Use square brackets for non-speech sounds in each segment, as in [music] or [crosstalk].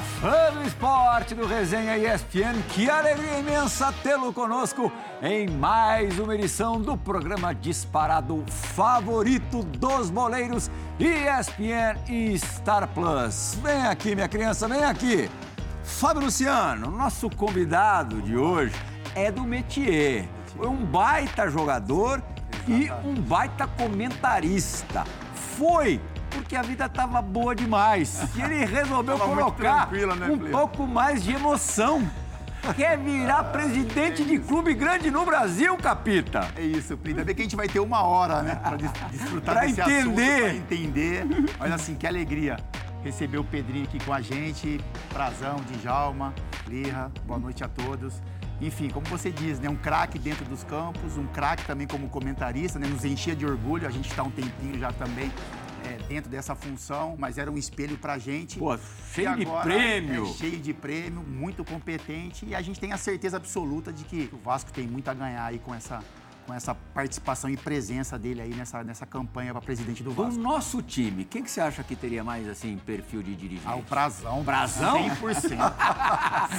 Fã do esporte do Resenha ESPN. Que alegria imensa tê-lo conosco em mais uma edição do programa disparado favorito dos boleiros ESPN e Star Plus. Vem aqui, minha criança, vem aqui. Fábio Luciano, nosso convidado de hoje é do métier. Foi um baita jogador e um baita comentarista. Foi porque a vida estava boa demais. E ele resolveu Tava colocar né, um pouco mais de emoção. Quer virar presidente de clube grande no Brasil, Capita? É isso, Plínio. Ainda bem que a gente vai ter uma hora, né? Pra des- desfrutar Pra desse entender. assunto, pra entender. Mas assim, que alegria receber o Pedrinho aqui com a gente. Prazão, Djalma, Lirra, boa noite a todos. Enfim, como você diz, né? Um craque dentro dos campos, um craque também como comentarista, né? Nos enchia de orgulho. A gente está um tempinho já também é, dentro dessa função, mas era um espelho pra gente. Pô, cheio de prêmio. é, cheio de prêmio, muito competente e a gente tem a certeza absoluta de que o Vasco tem muito a ganhar aí com essa, com essa participação e presença dele aí nessa, nessa campanha para presidente do Vasco. nosso time, quem que você acha que teria mais, assim, perfil de dirigente? Ah, o Prazão. Prazão? 100%.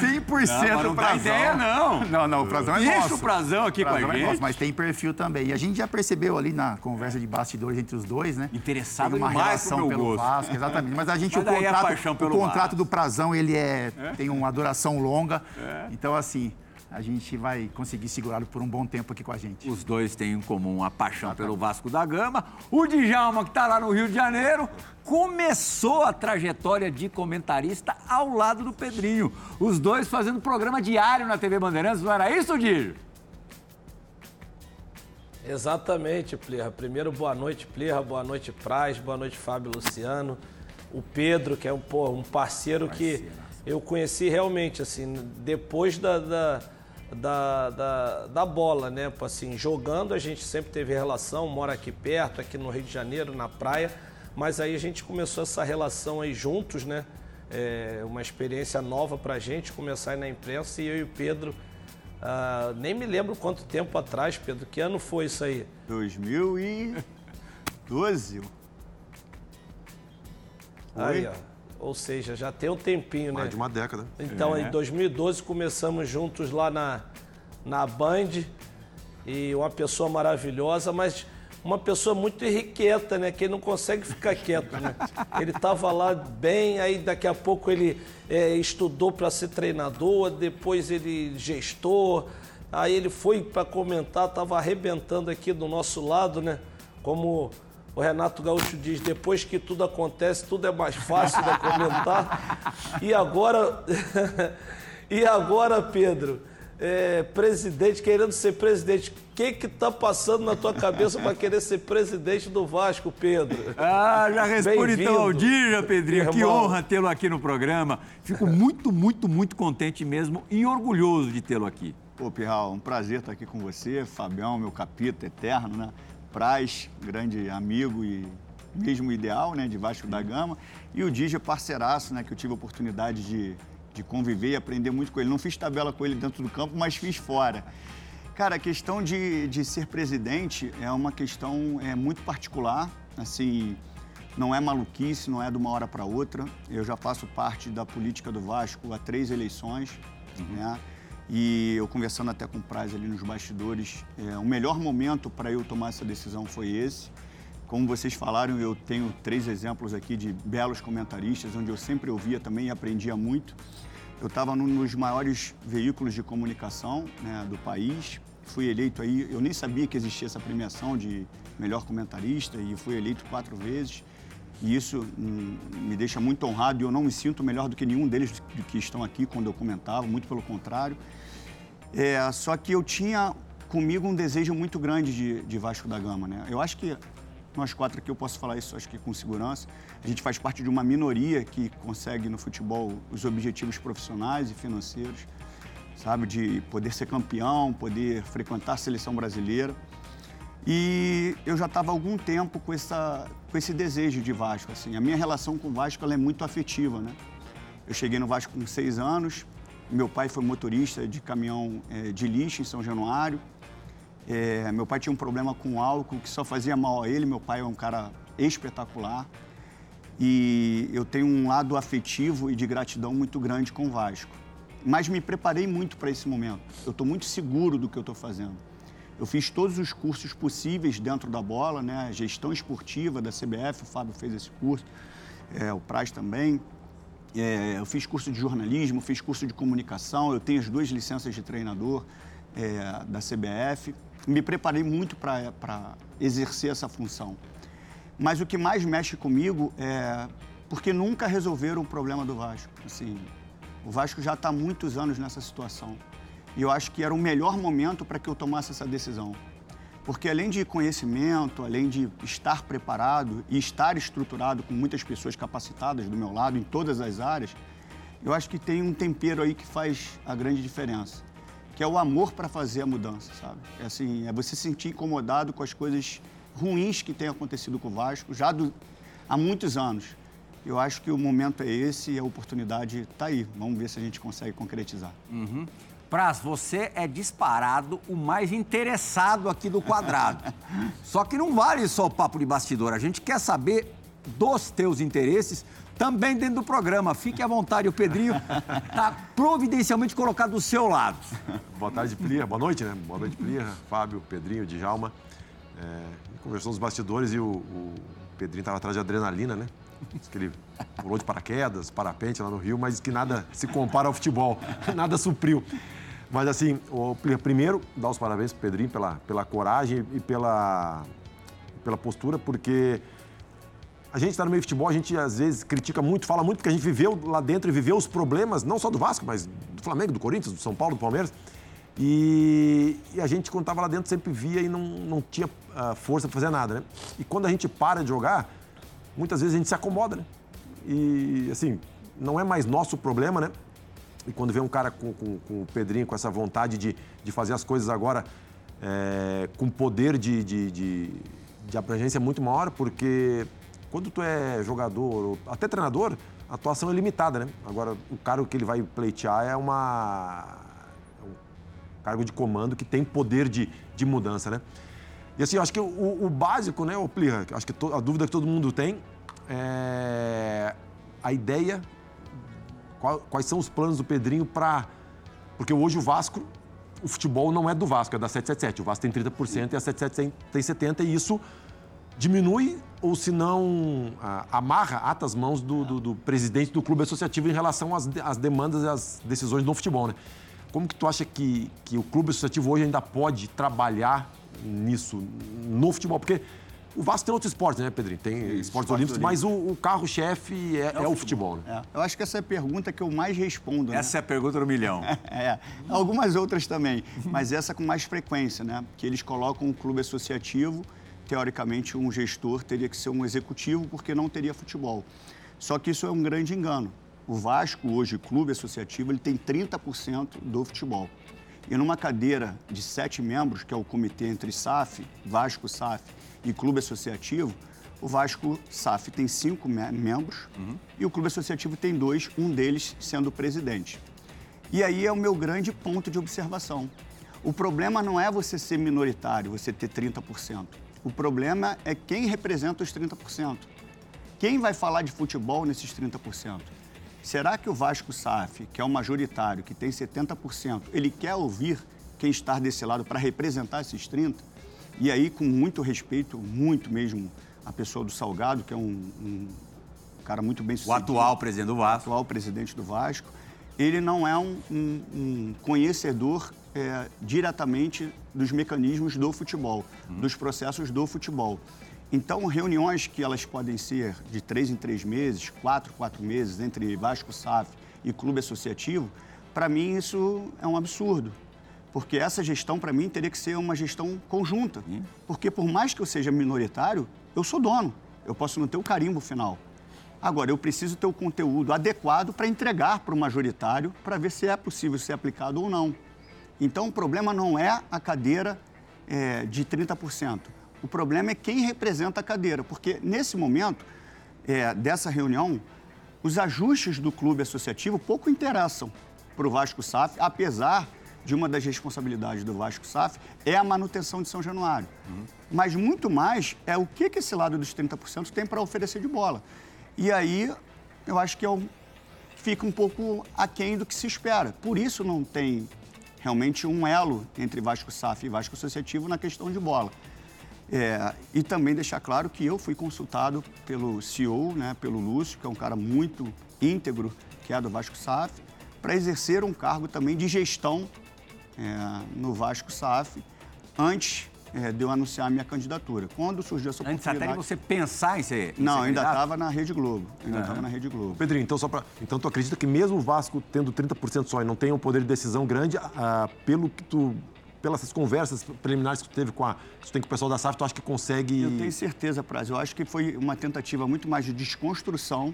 100% Não, não Prazão. ideia, não. Não, não, o Prazão é Deixa nosso. o Prazão aqui com a Prazão é gente. nosso, mas tem perfil também. E a gente já percebeu ali na conversa de bastidores entre os dois, né? Interessado tem uma relação meu pelo gosto. Vasco, exatamente. Mas a gente, Mas o daí é a contrato, o contrato Vasco. do Prazão, ele é, tem uma duração longa. É. Então, assim, a gente vai conseguir segurá-lo por um bom tempo aqui com a gente. Os dois têm em comum a paixão pelo Vasco da Gama. O Djalma, que está lá no Rio de Janeiro, começou a trajetória de comentarista ao lado do Pedrinho. Os dois fazendo programa diário na TV Bandeirantes, não era isso, Dijo? Exatamente, Plirra. Primeiro, boa noite, Plirra. Boa noite, Praz. Boa noite, Fábio Luciano. O Pedro, que é um, pô, um parceiro que eu conheci realmente, assim, depois da, da, da, da, da bola, né? Assim, jogando, a gente sempre teve relação, mora aqui perto, aqui no Rio de Janeiro, na praia. Mas aí a gente começou essa relação aí juntos, né? É uma experiência nova pra gente, começar aí na imprensa e eu e o Pedro... ah, nem me lembro quanto tempo atrás, Pedro. Que ano foi isso aí? 2012. Aí, ó. Ou seja, já tem um tempinho, né? Mais de uma década. Então, em 2012, começamos juntos lá na, na Band. E uma pessoa maravilhosa, mas uma pessoa muito irrequieta, né? Que ele não consegue ficar [laughs] quieto, né? Ele estava lá bem, aí daqui a pouco ele é, estudou para ser treinador, depois ele gestor, aí ele foi para comentar, estava arrebentando aqui do nosso lado, né? Como o Renato Gaúcho diz, depois que tudo acontece, tudo é mais fácil de comentar. E agora, [laughs] e agora, Pedro, é, presidente, querendo ser presidente, o que que tá passando na tua cabeça para querer ser presidente do Vasco, Pedro? Ah, já responde então ao. Dija, Pedrinho. Que Irmão. honra tê-lo aqui no programa. Fico muito, muito, muito contente mesmo e orgulhoso de tê-lo aqui. Pô, Pirral, um prazer estar aqui com você. Fabião, meu capita eterno, né? Praz, grande amigo e mesmo ideal, né? De Vasco da Gama. E o Dija, parceiraço, né? Que eu tive a oportunidade de, de conviver e aprender muito com ele. Não fiz tabela com ele dentro do campo, mas fiz fora. Cara, a questão de, de ser presidente é uma questão é, muito particular. Assim, não é maluquice, não é de uma hora para outra. Eu já faço parte da política do Vasco há três eleições, né? E eu conversando até com o Praz ali nos bastidores, é, o melhor momento para eu tomar essa decisão foi esse. Como vocês falaram, eu tenho três exemplos aqui de belos comentaristas, onde eu sempre ouvia também e aprendia muito. Eu estava num dos maiores veículos de comunicação né, do país. Fui eleito aí, eu nem sabia que existia essa premiação de melhor comentarista e fui eleito quatro vezes. E isso hum, me deixa muito honrado e eu não me sinto melhor do que nenhum deles que estão aqui quando eu comentava, muito pelo contrário. É, só que eu tinha comigo um desejo muito grande de, de Vasco da Gama, né? Eu acho que nós quatro aqui eu posso falar isso, acho que com segurança. A gente faz parte de uma minoria que consegue no futebol os objetivos profissionais e financeiros, sabe? De poder ser campeão, poder frequentar a seleção brasileira. E eu já estava algum tempo com, essa, com esse desejo de Vasco. Assim. A minha relação com o Vasco ela é muito afetiva. Né? Eu cheguei no Vasco com seis anos. Meu pai foi motorista de caminhão eh, de lixo em São Januário. Eh, meu pai tinha um problema com álcool que só fazia mal a ele. Meu pai é um cara espetacular. E eu tenho um lado afetivo e de gratidão muito grande com o Vasco. Mas me preparei muito para esse momento. Eu estou muito seguro do que eu estou fazendo. Eu fiz todos os cursos possíveis dentro da bola, né? Gestão esportiva da CBF, o Fábio fez esse curso, é, o Praz também. É, eu fiz curso de jornalismo, fiz curso de comunicação, eu tenho as duas licenças de treinador é, da CBF. Me preparei muito para exercer essa função. Mas o que mais mexe comigo é porque nunca resolveram o problema do Vasco. Assim, o Vasco já está há muitos anos nessa situação. E eu acho que era o melhor momento para que eu tomasse essa decisão. Porque além de conhecimento, além de estar preparado e estar estruturado com muitas pessoas capacitadas do meu lado em todas as áreas, eu acho que tem um tempero aí que faz a grande diferença, que é o amor para fazer a mudança, sabe? É assim, é você se sentir incomodado com as coisas ruins que têm acontecido com o Vasco já do, há muitos anos. Eu acho que o momento é esse e a oportunidade está aí. Vamos ver se a gente consegue concretizar. Uhum. Praz, você é disparado o mais interessado aqui do quadrado. [laughs] só que não vale só o papo de bastidor. A gente quer saber dos teus interesses também dentro do programa. Fique à vontade, o Pedrinho está providencialmente colocado do seu lado. [laughs] Boa tarde, Plirra. Boa noite, né? Boa noite, Plirra, Fábio, Pedrinho, Djalma. É, conversou nos bastidores e o, o Pedrinho estava atrás de adrenalina, né? Que ele pulou de paraquedas, parapente lá no Rio, mas que nada se compara ao futebol, [laughs] nada supriu. Mas assim, o, primeiro, dar os parabéns para o Pedrinho pela, pela coragem e pela, pela postura, porque a gente está no meio de futebol, a gente às vezes critica muito, fala muito, porque a gente viveu lá dentro e viveu os problemas, não só do Vasco, mas do Flamengo, do Corinthians, do São Paulo, do Palmeiras. E, e a gente, quando estava lá dentro, sempre via e não, não tinha uh, força para fazer nada, né? E quando a gente para de jogar, muitas vezes a gente se acomoda, né? E, assim, não é mais nosso problema, né? E quando vê um cara com, com, com o Pedrinho, com essa vontade de, de fazer as coisas agora é, com poder de, de, de, de abrangência muito maior, porque quando tu é jogador, até treinador, a atuação é limitada, né? Agora, o cargo que ele vai pleitear é uma é um cargo de comando que tem poder de, de mudança, né? E assim, acho que o, o básico, né, o Plirra, acho que to, a dúvida que todo mundo tem é a ideia qual, quais são os planos do Pedrinho para. Porque hoje o Vasco, o futebol não é do Vasco, é da 777. O Vasco tem 30% e a 777 tem 70%, e isso diminui ou se não amarra atas mãos do, do, do, presidente do clube associativo em relação às, às demandas e às decisões no futebol, né? Como que tu acha que, que o clube associativo hoje ainda pode trabalhar nisso, no futebol? Porque o Vasco tem outros esportes, né, Pedrinho? Tem Isso, esportes olímpicos, mas o, o carro-chefe é, é, é, o futebol, né? É. Eu acho que essa é a pergunta que eu mais respondo. Né? Essa é a pergunta do milhão. [laughs] é. Algumas outras também, mas essa com mais frequência, né? Que eles colocam um clube associativo, teoricamente um gestor teria que ser um executivo porque não teria futebol. Só que isso é um grande engano. O Vasco, hoje, clube associativo, ele tem 30% do futebol. E numa cadeira de sete membros, que é o comitê entre SAF, Vasco, SAF e clube associativo, o Vasco SAF tem cinco membros uhum. e o clube associativo tem dois, um deles sendo o presidente. E aí é o meu grande ponto de observação. O problema não é você ser minoritário, você ter 30%. O problema é quem representa os 30%. Quem vai falar de futebol nesses 30%? Será que o Vasco SAF, que é o majoritário, que tem 70%, ele quer ouvir quem está desse lado para representar esses 30%? E aí, com muito respeito, muito mesmo, a pessoa do Salgado, que é um, um cara muito bem sucedido. O atual presidente do Vasco. O atual presidente do Vasco. Ele não é um, um, um conhecedor é, diretamente dos mecanismos do futebol, hum. dos processos do futebol. Então, reuniões que elas podem ser de três em três meses, quatro, quatro meses, entre Vasco SAF e clube associativo, para mim isso é um absurdo. Porque essa gestão, para mim, teria que ser uma gestão conjunta. Porque por mais que eu seja minoritário, eu sou dono. Eu posso não ter o carimbo final. Agora, eu preciso ter o conteúdo adequado para entregar para o majoritário para ver se é possível ser aplicado ou não. Então, o problema não é a cadeira é, de 30%. O problema é quem representa a cadeira, porque nesse momento é, dessa reunião, os ajustes do clube associativo pouco interessam para o Vasco SAF, apesar de uma das responsabilidades do Vasco SAF é a manutenção de São Januário. Uhum. Mas muito mais é o que, que esse lado dos 30% tem para oferecer de bola. E aí, eu acho que é um, fica um pouco aquém do que se espera. Por isso não tem realmente um elo entre Vasco SAF e Vasco Associativo na questão de bola. É, e também deixar claro que eu fui consultado pelo CEO, né, pelo Lúcio, que é um cara muito íntegro, que é do Vasco SAF, para exercer um cargo também de gestão é, no Vasco SAF, antes é, de eu anunciar a minha candidatura. Quando surgiu essa Antes até de oportunidade... você pensar em ser. em Não, ser ainda estava na Rede Globo. Ainda estava na Rede Globo. Pedrinho, então só para, então tu acredita que mesmo o Vasco tendo 30% só e não tenha um poder de decisão grande, ah, pelo que tu pelas conversas preliminares que tu teve com a que tu tem com o pessoal da SAF, tu acha que consegue Eu tenho certeza, Praz. Eu acho que foi uma tentativa muito mais de desconstrução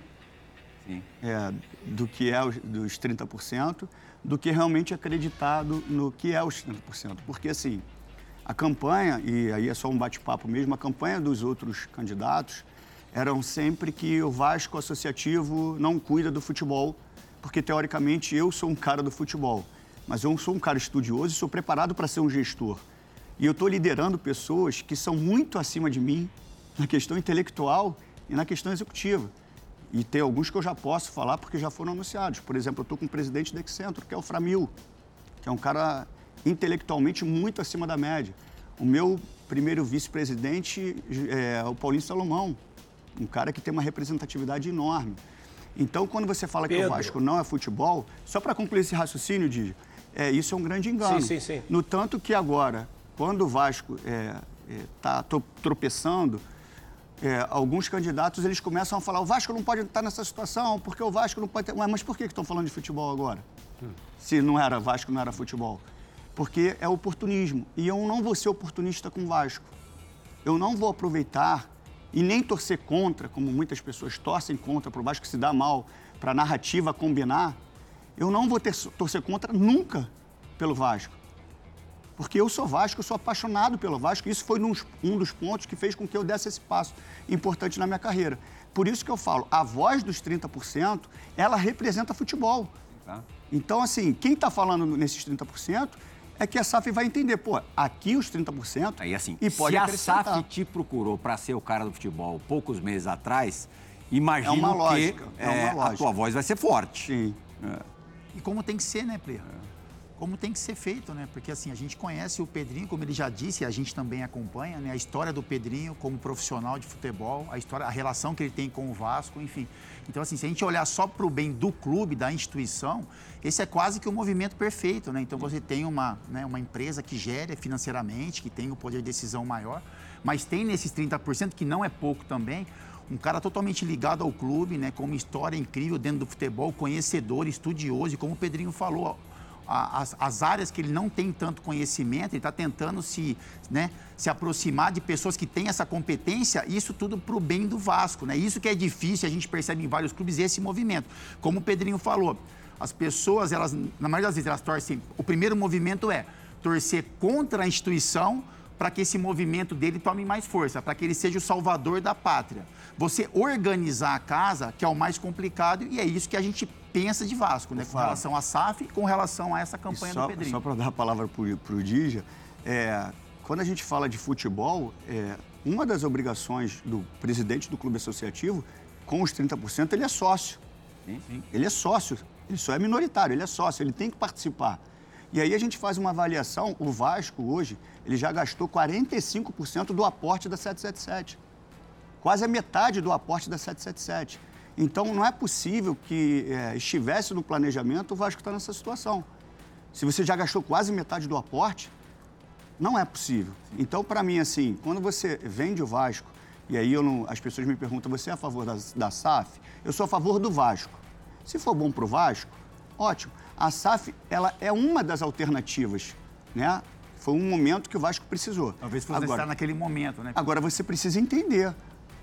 Sim. é, do que é os, dos 30%, do que realmente acreditado no que é os 30%. Porque, assim, a campanha, e aí é só um bate-papo mesmo, a campanha dos outros candidatos eram sempre que o Vasco Associativo não cuida do futebol, porque, teoricamente, eu sou um cara do futebol. Mas eu sou um cara estudioso e sou preparado para ser um gestor. E eu estou liderando pessoas que são muito acima de mim na questão intelectual e na questão executiva. E tem alguns que eu já posso falar porque já foram anunciados. Por exemplo, eu estou com o presidente do Excentro, que é o Framil, que é um cara intelectualmente muito acima da média. O meu primeiro vice-presidente é o Paulinho Salomão, um cara que tem uma representatividade enorme. Então, quando você fala que o Pedro. Vasco não é futebol, só para concluir esse raciocínio, Didi, é, isso é um grande engano. Sim, sim, sim. No tanto que agora, quando o Vasco está tropeçando, é, alguns candidatos eles começam a falar o Vasco não pode estar nessa situação, porque o Vasco não pode ter... Ué, Mas por que estão falando de futebol agora? Se não era Vasco, não era futebol. Porque é oportunismo. E eu não vou ser oportunista com o Vasco. Eu não vou aproveitar e nem torcer contra, como muitas pessoas torcem contra para o Vasco se dar mal, para a narrativa combinar. Eu não vou ter, torcer contra nunca pelo Vasco. Porque eu sou Vasco, eu sou apaixonado pelo Vasco. Isso foi nos- um dos pontos que fez com que eu desse esse passo importante na minha carreira. Por isso que eu falo, a voz dos 30%, ela representa futebol. Tá. Então, assim, quem está falando nesses 30% é que a SAF vai entender, pô, aqui os 30% Aí assim, e pode se a. SAF te procurou para ser o cara do futebol poucos meses atrás, imagino É uma que lógica, é uma é, a lógica. tua voz vai ser forte. Sim. E como tem que ser, né, Plê? Como tem que ser feito, né? Porque assim, a gente conhece o Pedrinho, como ele já disse, e a gente também acompanha, né? A história do Pedrinho como profissional de futebol, a história, a relação que ele tem com o Vasco, enfim. Então, assim, se a gente olhar só para o bem do clube, da instituição, esse é quase que o movimento perfeito, né? Então você tem uma, né, uma empresa que gere financeiramente, que tem o poder de decisão maior, mas tem nesses 30%, que não é pouco também, um cara totalmente ligado ao clube, né, com uma história incrível dentro do futebol, conhecedor, estudioso, e como o Pedrinho falou, as, as áreas que ele não tem tanto conhecimento, ele está tentando se, né, se aproximar de pessoas que têm essa competência, isso tudo para o bem do Vasco. Né? Isso que é difícil, a gente percebe em vários clubes esse movimento. Como o Pedrinho falou, as pessoas, elas, na maioria das vezes, elas torcem. O primeiro movimento é torcer contra a instituição para que esse movimento dele tome mais força, para que ele seja o salvador da pátria. Você organizar a casa, que é o mais complicado, e é isso que a gente pensa de Vasco, né? Com relação à SAF e com relação a essa campanha só, do Pedrinho. Só para dar a palavra para o Dija, é, quando a gente fala de futebol, é, uma das obrigações do presidente do clube associativo, com os 30%, ele é sócio. Ele é sócio, ele só é minoritário, ele é sócio, ele tem que participar. E aí a gente faz uma avaliação, o Vasco hoje, ele já gastou 45% do aporte da 777 quase a metade do aporte da 777. Então, não é possível que eh, estivesse no planejamento o Vasco estar nessa situação. Se você já gastou quase metade do aporte, não é possível. Então, para mim, assim, quando você vende o Vasco, e aí não- as pessoas me perguntam, você é a favor da, da SAF? Eu sou a favor do Vasco. Se for bom para o Vasco, ótimo. A SAF, ela é uma das alternativas, né? Foi um momento que o Vasco precisou. Talvez fosse estar naquele momento, né? Agora você precisa entender,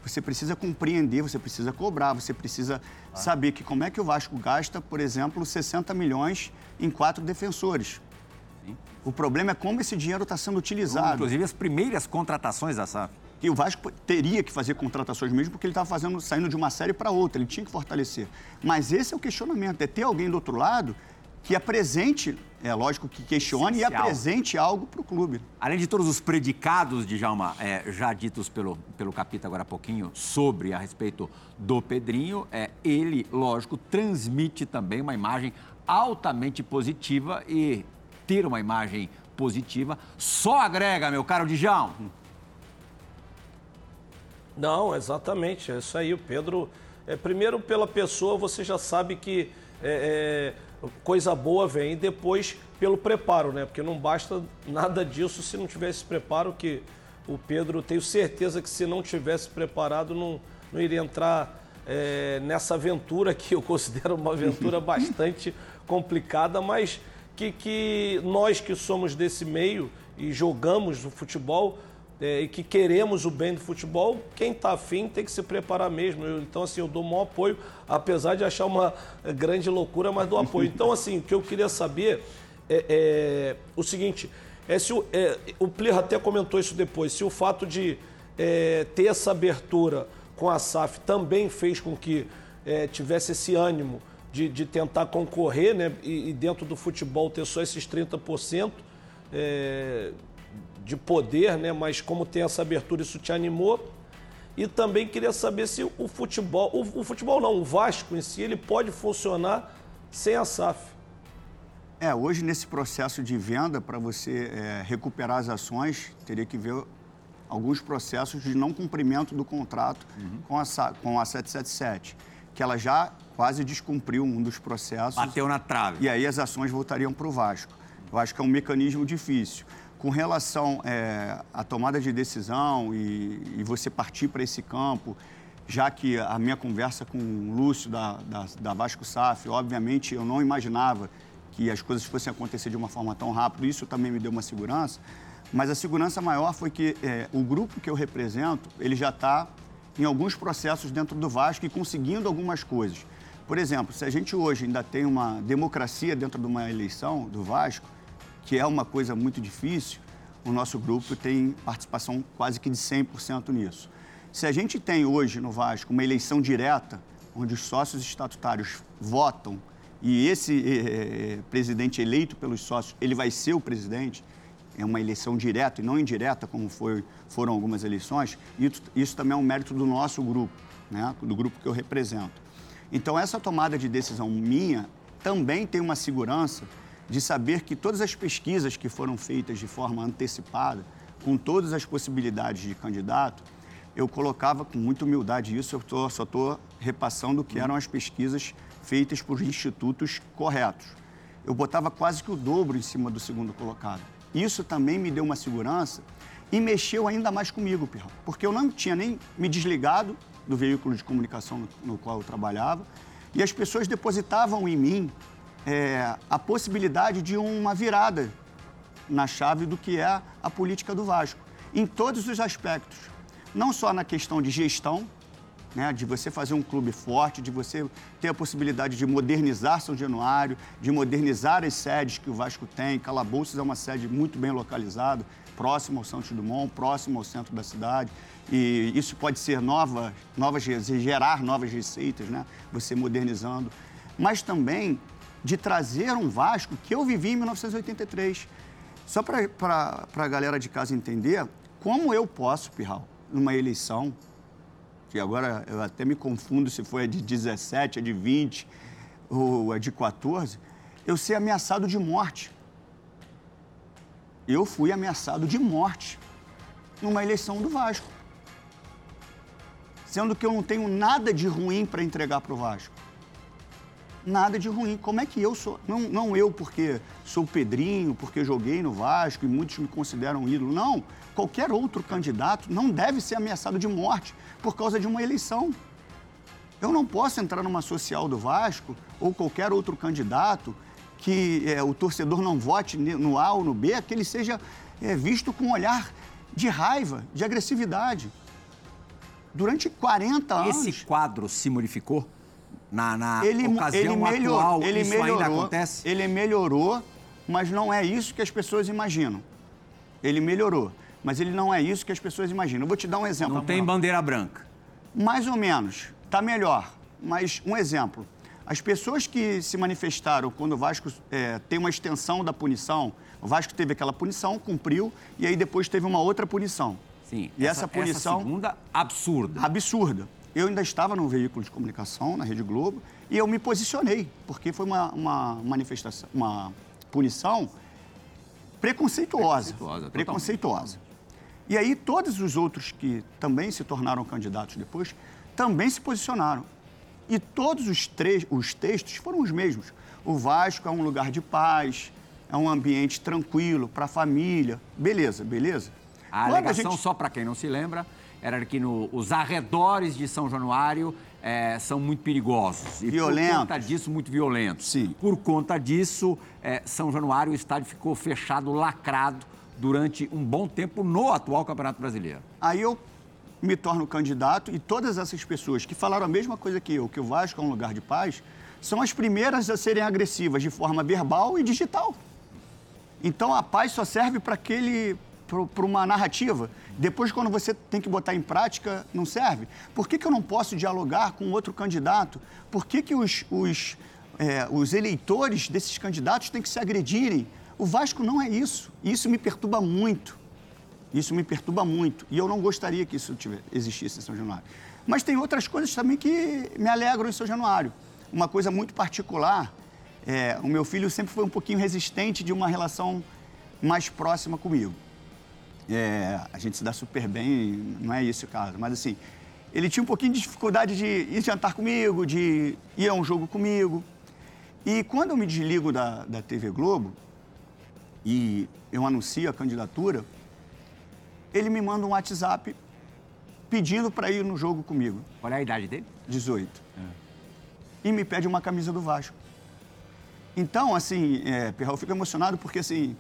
você precisa compreender, você precisa cobrar, você precisa saber que como é que o Vasco gasta, por exemplo, 60 milhões em quatro defensores. O problema é como esse dinheiro está sendo utilizado. Inclusive as primeiras contratações da SAF. E o Vasco teria que fazer contratações mesmo, porque ele estava fazendo, saindo de uma série para outra, ele tinha que fortalecer. Mas esse é o questionamento, é ter alguém do outro lado que apresente, é lógico que questione Essencial. e apresente algo para o clube. Além de todos os predicados, Djalma, é, já ditos pelo, pelo Capita agora há pouquinho sobre a respeito do Pedrinho, é, ele, lógico, transmite também uma imagem altamente positiva e ter uma imagem positiva só agrega, meu caro Djalma. Não, exatamente, é isso aí. O Pedro, é, primeiro pela pessoa, você já sabe que é, é, coisa boa vem, depois pelo preparo, né? Porque não basta nada disso se não tivesse preparo, que o Pedro, tenho certeza que se não tivesse preparado, não, não iria entrar é, nessa aventura que eu [laughs] considero uma aventura bastante complicada, mas que, que nós que somos desse meio e jogamos o futebol, é, e que queremos o bem do futebol, quem está afim tem que se preparar mesmo. Eu- então, assim, eu dou maior apoio, apesar de achar uma grande loucura, mas dou apoio. Então, assim, o que eu queria saber é, é o seguinte: é se o, é, o Plirra até comentou isso depois, se o fato de é, ter essa abertura com a SAF também fez com que é, tivesse esse ânimo de, de tentar concorrer, né? E, e dentro do futebol ter só esses 30%. É, de poder, né? Mas como tem essa abertura, isso te animou. E também queria saber se o futebol, o, o futebol não, o Vasco em si, ele pode funcionar sem a SAF. É, hoje nesse processo de venda, para você é, recuperar as ações, teria que ver alguns processos de não cumprimento do contrato com, a, Sa- com a 777, que ela já quase descumpriu um dos processos. Bateu na trave. E aí as ações voltariam para o Vasco. Eu acho que é um mecanismo difícil. Com relação é, à tomada de decisão e, e você partir para esse campo, já que a minha conversa com o Lúcio da, da, da Vasco SAF, obviamente eu não imaginava que as coisas fossem acontecer de uma forma tão rápida, isso também me deu uma segurança, mas a segurança maior foi que é, o grupo que eu represento, ele já está em alguns processos dentro do Vasco e conseguindo algumas coisas. Por exemplo, se a gente hoje ainda tem uma democracia dentro de uma eleição do Vasco, que é uma coisa muito difícil, o nosso grupo tem participação quase que de 100% nisso. Se a gente tem hoje no Vasco uma eleição direta, onde os sócios estatutários votam e esse eh, eh, presidente eleito pelos sócios, ele vai ser o presidente, é uma eleição direta e não indireta, como foi, foram algumas eleições, isso, isso também é um mérito do nosso grupo, né? do grupo que eu represento. Então, essa tomada de decisão minha também tem uma segurança de saber que todas as pesquisas que foram feitas de forma antecipada, com todas as possibilidades de candidato, eu colocava com muita humildade isso, eu tô, só estou repassando o que eram as pesquisas feitas por institutos corretos. Eu botava quase que o dobro em cima do segundo colocado. Isso também me deu uma segurança e mexeu ainda mais comigo, porque eu não tinha nem me desligado do veículo de comunicação no, no qual eu trabalhava e as pessoas depositavam em mim é, a possibilidade de uma virada na chave do que é a política do Vasco, em todos os aspectos. Não só na questão de gestão, né, de você fazer um clube forte, de você ter a possibilidade de modernizar São Januário, de modernizar as sedes que o Vasco tem. Calabouços é uma sede muito bem localizada, próximo ao Santos Dumont, próximo ao centro da cidade. E isso pode ser nova, novas, gerar novas receitas, né? você modernizando. Mas também de trazer um Vasco que eu vivi em 1983. Só para a galera de casa entender, como eu posso, Pirral, numa eleição, que agora eu até me confundo se foi a de 17, a de 20 ou a de 14, eu ser ameaçado de morte. Eu fui ameaçado de morte numa eleição do Vasco. Sendo que eu não tenho nada de ruim para entregar para o Vasco. Nada de ruim. Como é que eu sou? Não, não eu porque sou Pedrinho, porque joguei no Vasco e muitos me consideram ídolo. Não. Qualquer outro candidato não deve ser ameaçado de morte por causa de uma eleição. Eu não posso entrar numa social do Vasco ou qualquer outro candidato que é, o torcedor não vote no A ou no B, que ele seja é, visto com um olhar de raiva, de agressividade. Durante 40 anos. Esse quadro se modificou? Na, na ele, ocasião ele melhor, atual, ele isso melhorou, ainda acontece? Ele melhorou, mas não é isso que as pessoas imaginam. Ele melhorou, mas ele não é isso que as pessoas imaginam. Eu vou te dar um exemplo. Não tem bandeira branca. Mais ou menos. Está melhor. Mas um exemplo. As pessoas que se manifestaram quando o Vasco é, tem uma extensão da punição, o Vasco teve aquela punição, cumpriu, e aí depois teve uma outra punição. Sim. E essa, punição. Essa segunda, absurda. Absurda. Eu ainda estava no veículo de comunicação, na Rede Globo, e eu me posicionei, porque foi uma, uma manifestação, uma punição preconceituosa. Preconceituosa, preconceituosa. E aí todos os outros que também se tornaram candidatos depois também se posicionaram. E todos os, três, os textos foram os mesmos. O Vasco é um lugar de paz, é um ambiente tranquilo para a família. Beleza, beleza. A Quando alegação, gente- só para quem não se lembra, era que no- os arredores de São Januário eh, são muito perigosos. E Violentos. Por conta disso, muito violentos. Sim. Por conta disso, eh, São Januário, o estádio ficou fechado, lacrado, durante um bom tempo no atual Campeonato Brasileiro. Aí eu me torno candidato e todas essas pessoas que falaram a mesma coisa que eu, que o Vasco é um lugar de paz, são as primeiras a serem agressivas de forma verbal e digital. Então a paz só serve para aquele para uma narrativa. Depois, quando você tem que botar em prática, não serve. Por que, que eu não posso dialogar com outro candidato? Por que, que os, os, é, os eleitores desses candidatos têm que se agredirem? O Vasco não é isso. Isso me perturba muito. Isso me perturba muito. E eu não gostaria que isso tivesse, existisse em São Januário. Mas tem outras coisas também que me alegram em São Januário. Uma coisa muito particular, é, o meu filho sempre foi um pouquinho resistente de uma relação mais próxima comigo. É, a gente se dá super bem, não é isso o caso, mas assim, ele tinha um pouquinho de dificuldade de ir jantar comigo, de ir a um jogo comigo. E quando eu me desligo da, da TV Globo e eu anuncio a candidatura, ele me manda um WhatsApp pedindo para ir no jogo comigo, Qual é a idade dele? 18. E me pede uma camisa do Vasco. Então, assim, é, Perral, eu fico emocionado porque, assim,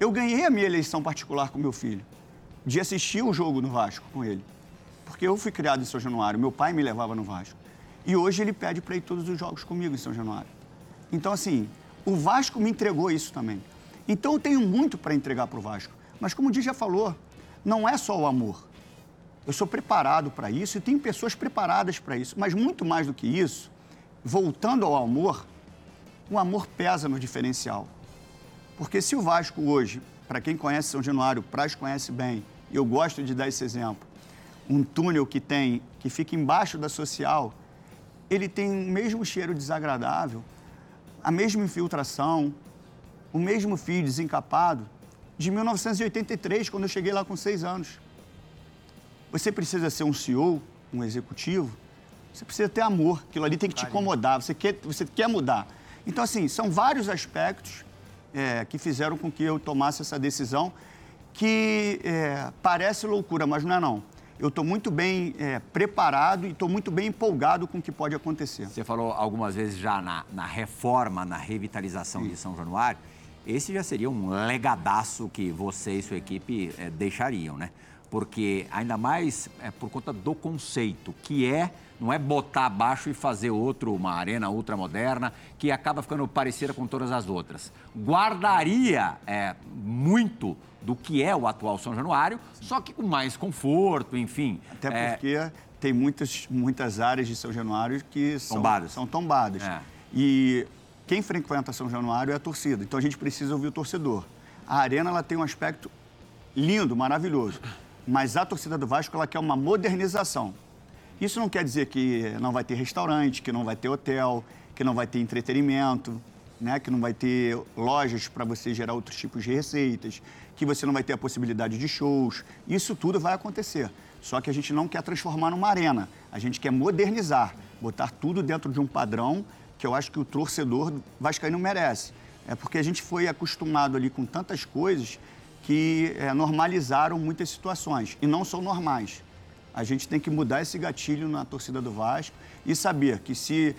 eu ganhei a minha eleição particular com meu filho, de assistir o jogo no Vasco com ele. Porque eu fui criado em São Januário, meu pai me levava no Vasco. E hoje ele pede para ir todos os jogos comigo em São Januário. Então, assim, o Vasco me entregou isso também. Então, eu tenho muito para entregar para o Vasco. Mas, como o Di já falou, não é só o amor. Eu sou preparado para isso e tenho pessoas preparadas para isso. Mas, muito mais do que isso, voltando ao amor, o amor pesa no diferencial. Porque se o Vasco hoje, para quem conhece São Januário, Praz conhece bem, e eu gosto de dar esse exemplo, um túnel que tem, que fica embaixo da social, ele tem o mesmo cheiro desagradável, a mesma infiltração, o mesmo fio desencapado de 1983, quando eu cheguei lá com seis anos. Você precisa ser um CEO, um executivo, você precisa ter amor, aquilo ali tem que te incomodar, você quer, você quer mudar. Então, assim, são vários aspectos é, que fizeram com que eu tomasse essa decisão, que é, parece loucura, mas não é não. Eu estou muito bem é, preparado e estou muito bem empolgado com o que pode acontecer. Você falou algumas vezes já na, na reforma, na revitalização de São Januário. Esse já seria um legadaço que você e sua equipe eh, deixariam, né? Porque ainda mais é por conta do conceito, que é não é botar abaixo e fazer outro, uma arena ultramoderna, que acaba ficando parecida com todas as outras. Guardaria é, muito do que é o atual São Januário, só que com mais conforto, enfim. Até É, porque tem muitas, muitas áreas de São Januário que são Tombadas. São tombadas. É. E quem frequenta São Januário é a torcida. Então a gente precisa ouvir o torcedor. A arena ela tem um aspecto lindo, maravilhoso. Mas a torcida do Vasco ela quer uma modernização. Isso não quer dizer que não vai ter restaurante, que não vai ter hotel, que não vai ter entretenimento, né? que não vai ter lojas para você gerar outros tipos de receitas, que você não vai ter a possibilidade de shows. Isso tudo vai acontecer. Só que a gente não quer transformar numa arena. A gente quer modernizar, botar tudo dentro de um padrão que eu acho que o torcedor vascaíno merece. É porque a gente foi acostumado ali com tantas coisas que é, normalizaram muitas situações e não são normais. A gente tem que mudar esse gatilho na torcida do Vasco e saber que se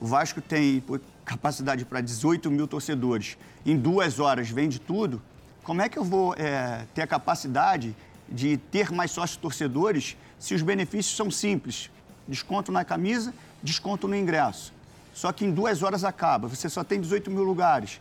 o Vasco tem capacidade para 18 mil torcedores, em duas horas vende tudo, como é que eu vou é, ter a capacidade de ter mais sócios torcedores se os benefícios são simples? Desconto na camisa, desconto no ingresso. Só que em duas horas acaba, você só tem 18 mil lugares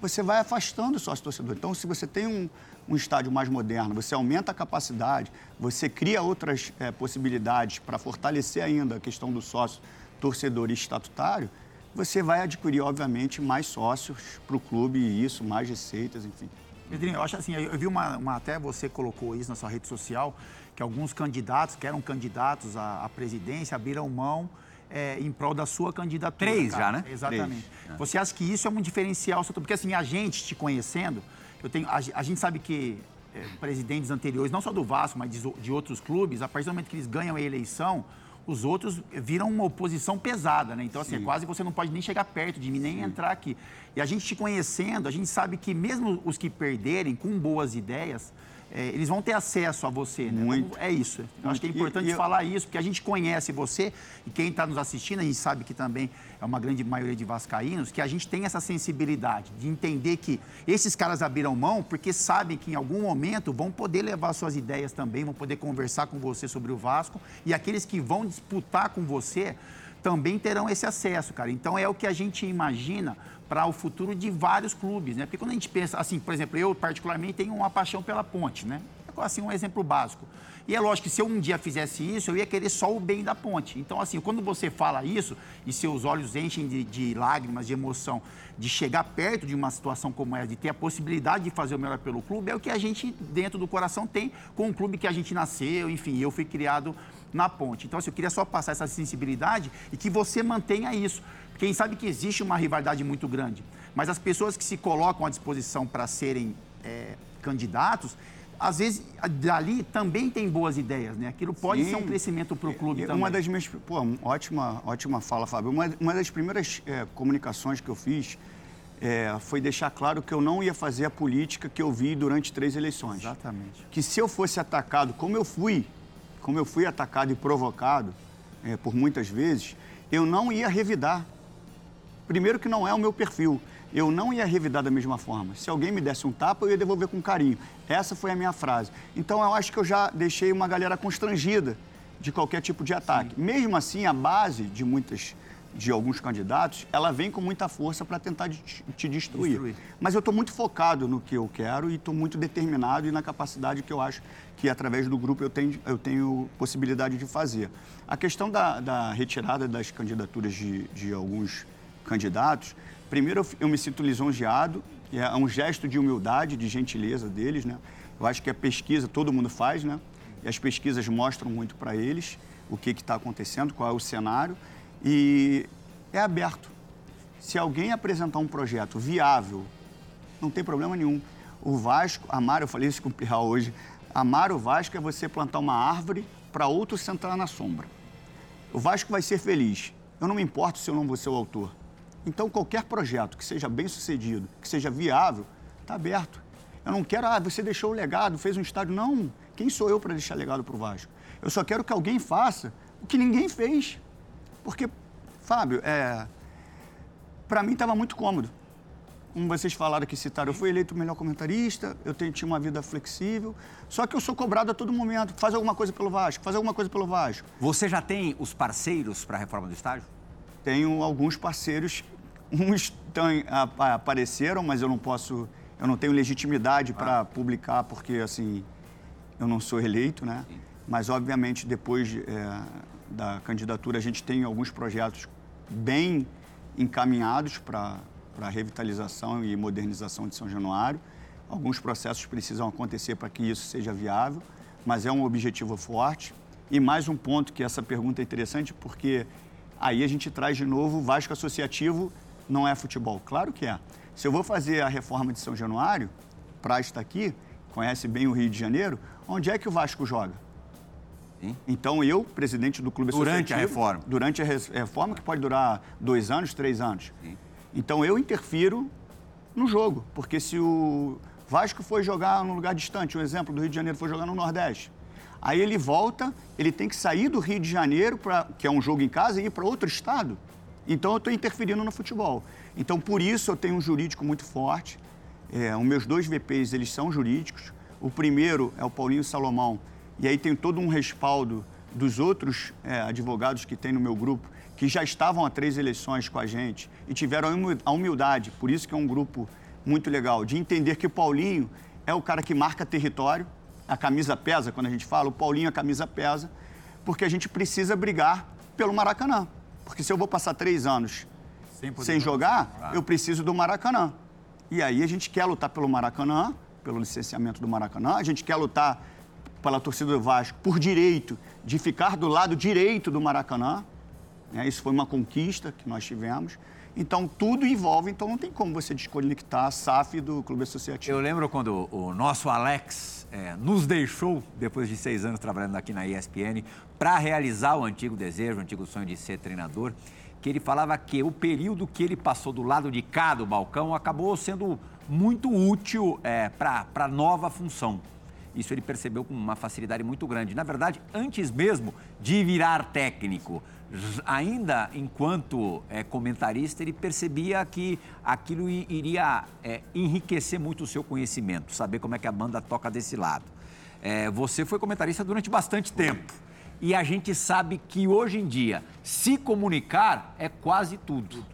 você vai afastando o sócio torcedor. Então, se você tem um, um estádio mais moderno, você aumenta a capacidade, você cria outras eh, possibilidades para fortalecer ainda a questão do sócio torcedor estatutário, você vai adquirir, obviamente, mais sócios para o clube e isso, mais receitas, enfim. Pedrinho, eu acho assim, eu vi uma, uma, até você colocou isso na sua rede social, que alguns candidatos, que eram candidatos à, à presidência, abriram mão é, em prol da sua candidatura. Três cara. já, né? Exatamente. Três. É. Você acha que isso é um diferencial? Porque assim, a gente te conhecendo, eu tenho, a, a gente sabe que é, presidentes anteriores, não só do Vasco, mas de, de outros clubes, a partir do momento que eles ganham a eleição, os outros viram uma oposição pesada, né? Então, assim, é quase você não pode nem chegar perto de mim, nem Sim. entrar aqui. E a gente te conhecendo, a gente sabe que mesmo os que perderem com boas ideias, é, eles vão ter acesso a você, né? Muito. É isso. Eu acho que é importante e, falar isso, porque a gente conhece você e quem está nos assistindo, a gente sabe que também é uma grande maioria de vascaínos, que a gente tem essa sensibilidade de entender que esses caras abriram mão porque sabem que em algum momento vão poder levar suas ideias também, vão poder conversar com você sobre o Vasco e aqueles que vão disputar com você também terão esse acesso, cara. Então é o que a gente imagina para o futuro de vários clubes, né? Porque quando a gente pensa, assim, por exemplo, eu particularmente tenho uma paixão pela ponte, né? Assim, um exemplo básico. E é lógico que se eu um dia fizesse isso, eu ia querer só o bem da ponte. Então, assim, quando você fala isso e seus olhos enchem de, de lágrimas, de emoção, de chegar perto de uma situação como essa, de ter a possibilidade de fazer o melhor pelo clube, é o que a gente, dentro do coração, tem com o clube que a gente nasceu, enfim, eu fui criado na ponte. Então, assim, eu queria só passar essa sensibilidade e que você mantenha isso. Quem sabe que existe uma rivalidade muito grande, mas as pessoas que se colocam à disposição para serem é, candidatos, às vezes dali também tem boas ideias, né? Aquilo pode Sim. ser um crescimento para o clube uma também. Uma das minhas, pô, ótima, ótima fala, Fábio. Uma, uma das primeiras é, comunicações que eu fiz é, foi deixar claro que eu não ia fazer a política que eu vi durante três eleições. Exatamente. Que se eu fosse atacado, como eu fui, como eu fui atacado e provocado é, por muitas vezes, eu não ia revidar Primeiro que não é o meu perfil. Eu não ia revidar da mesma forma. Se alguém me desse um tapa, eu ia devolver com carinho. Essa foi a minha frase. Então eu acho que eu já deixei uma galera constrangida de qualquer tipo de ataque. Sim. Mesmo assim, a base de muitas de alguns candidatos, ela vem com muita força para tentar te, te destruir. destruir. Mas eu estou muito focado no que eu quero e estou muito determinado e na capacidade que eu acho que através do grupo eu tenho, eu tenho possibilidade de fazer. A questão da, da retirada das candidaturas de, de alguns candidatos, primeiro eu me sinto lisonjeado, é um gesto de humildade, de gentileza deles, né? Eu acho que a pesquisa todo mundo faz, né? E as pesquisas mostram muito para eles o que está acontecendo, qual é o cenário. E é aberto. Se alguém apresentar um projeto viável, não tem problema nenhum. O Vasco, amar, eu falei isso com o Pirral hoje, amar o Vasco é você plantar uma árvore para outro sentar na sombra. O Vasco vai ser feliz. Eu não me importo se eu não vou ser o autor. Então, qualquer projeto que seja bem sucedido, que seja viável, está aberto. Eu não quero, ah, você deixou o legado, fez um estádio. Não, quem sou eu para deixar legado para o Vasco? Eu só quero que alguém faça o que ninguém fez. Porque, Fábio, é, para mim estava muito cômodo. Como vocês falaram aqui, citaram, eu fui eleito o melhor comentarista, eu tenho, tinha uma vida flexível, só que eu sou cobrado a todo momento. Faz alguma coisa pelo Vasco, faz alguma coisa pelo Vasco. Você já tem os parceiros para a reforma do estádio? Tenho alguns parceiros, uns tão, apareceram, mas eu não posso, eu não tenho legitimidade para ah. publicar porque assim eu não sou eleito, né? Sim. Mas obviamente depois é, da candidatura a gente tem alguns projetos bem encaminhados para a revitalização e modernização de São Januário. Alguns processos precisam acontecer para que isso seja viável, mas é um objetivo forte. E mais um ponto que essa pergunta é interessante, porque Aí a gente traz de novo o Vasco Associativo não é futebol. Claro que é. Se eu vou fazer a reforma de São Januário, Praia está aqui, conhece bem o Rio de Janeiro, onde é que o Vasco joga? Sim. Então eu, presidente do clube durante a reforma, durante a reforma que pode durar dois anos, três anos. Sim. Então eu interfiro no jogo, porque se o Vasco foi jogar num lugar distante, um exemplo do Rio de Janeiro foi jogar no Nordeste, Aí ele volta, ele tem que sair do Rio de Janeiro, pra, que é um jogo em casa, e ir para outro estado. Então eu estou interferindo no futebol. Então por isso eu tenho um jurídico muito forte. É, os meus dois VPs eles são jurídicos. O primeiro é o Paulinho Salomão, e aí tem todo um respaldo dos outros é, advogados que tem no meu grupo, que já estavam há três eleições com a gente e tiveram a humildade, por isso que é um grupo muito legal, de entender que o Paulinho é o cara que marca território, a camisa pesa, quando a gente fala, o Paulinho a camisa pesa, porque a gente precisa brigar pelo Maracanã. Porque se eu vou passar três anos Sem sem jogar, jogar. eu preciso do Maracanã. E aí a gente quer lutar pelo Maracanã, pelo licenciamento do Maracanã, a gente quer lutar pela torcida do Vasco por direito de ficar do lado direito do Maracanã. né? Isso foi uma conquista que nós tivemos. Então, tudo envolve, então não tem como você desconectar a SAF do Clube Associativo. Eu lembro quando o nosso Alex eh, nos deixou, depois de seis anos trabalhando aqui na ESPN, para realizar o antigo desejo, o antigo sonho de ser treinador, que ele falava que o período que ele passou do lado de cá do balcão acabou sendo muito útil para a nova função. Isso ele percebeu com uma facilidade muito grande. Na verdade, antes mesmo de virar técnico, ainda enquanto eh, comentarista, ele percebia que aquilo iria eh, enriquecer muito o seu conhecimento, saber como é que a banda toca desse lado. Eh, você foi comentarista durante bastante tempo. E a gente sabe que hoje em dia, se comunicar é quase tudo.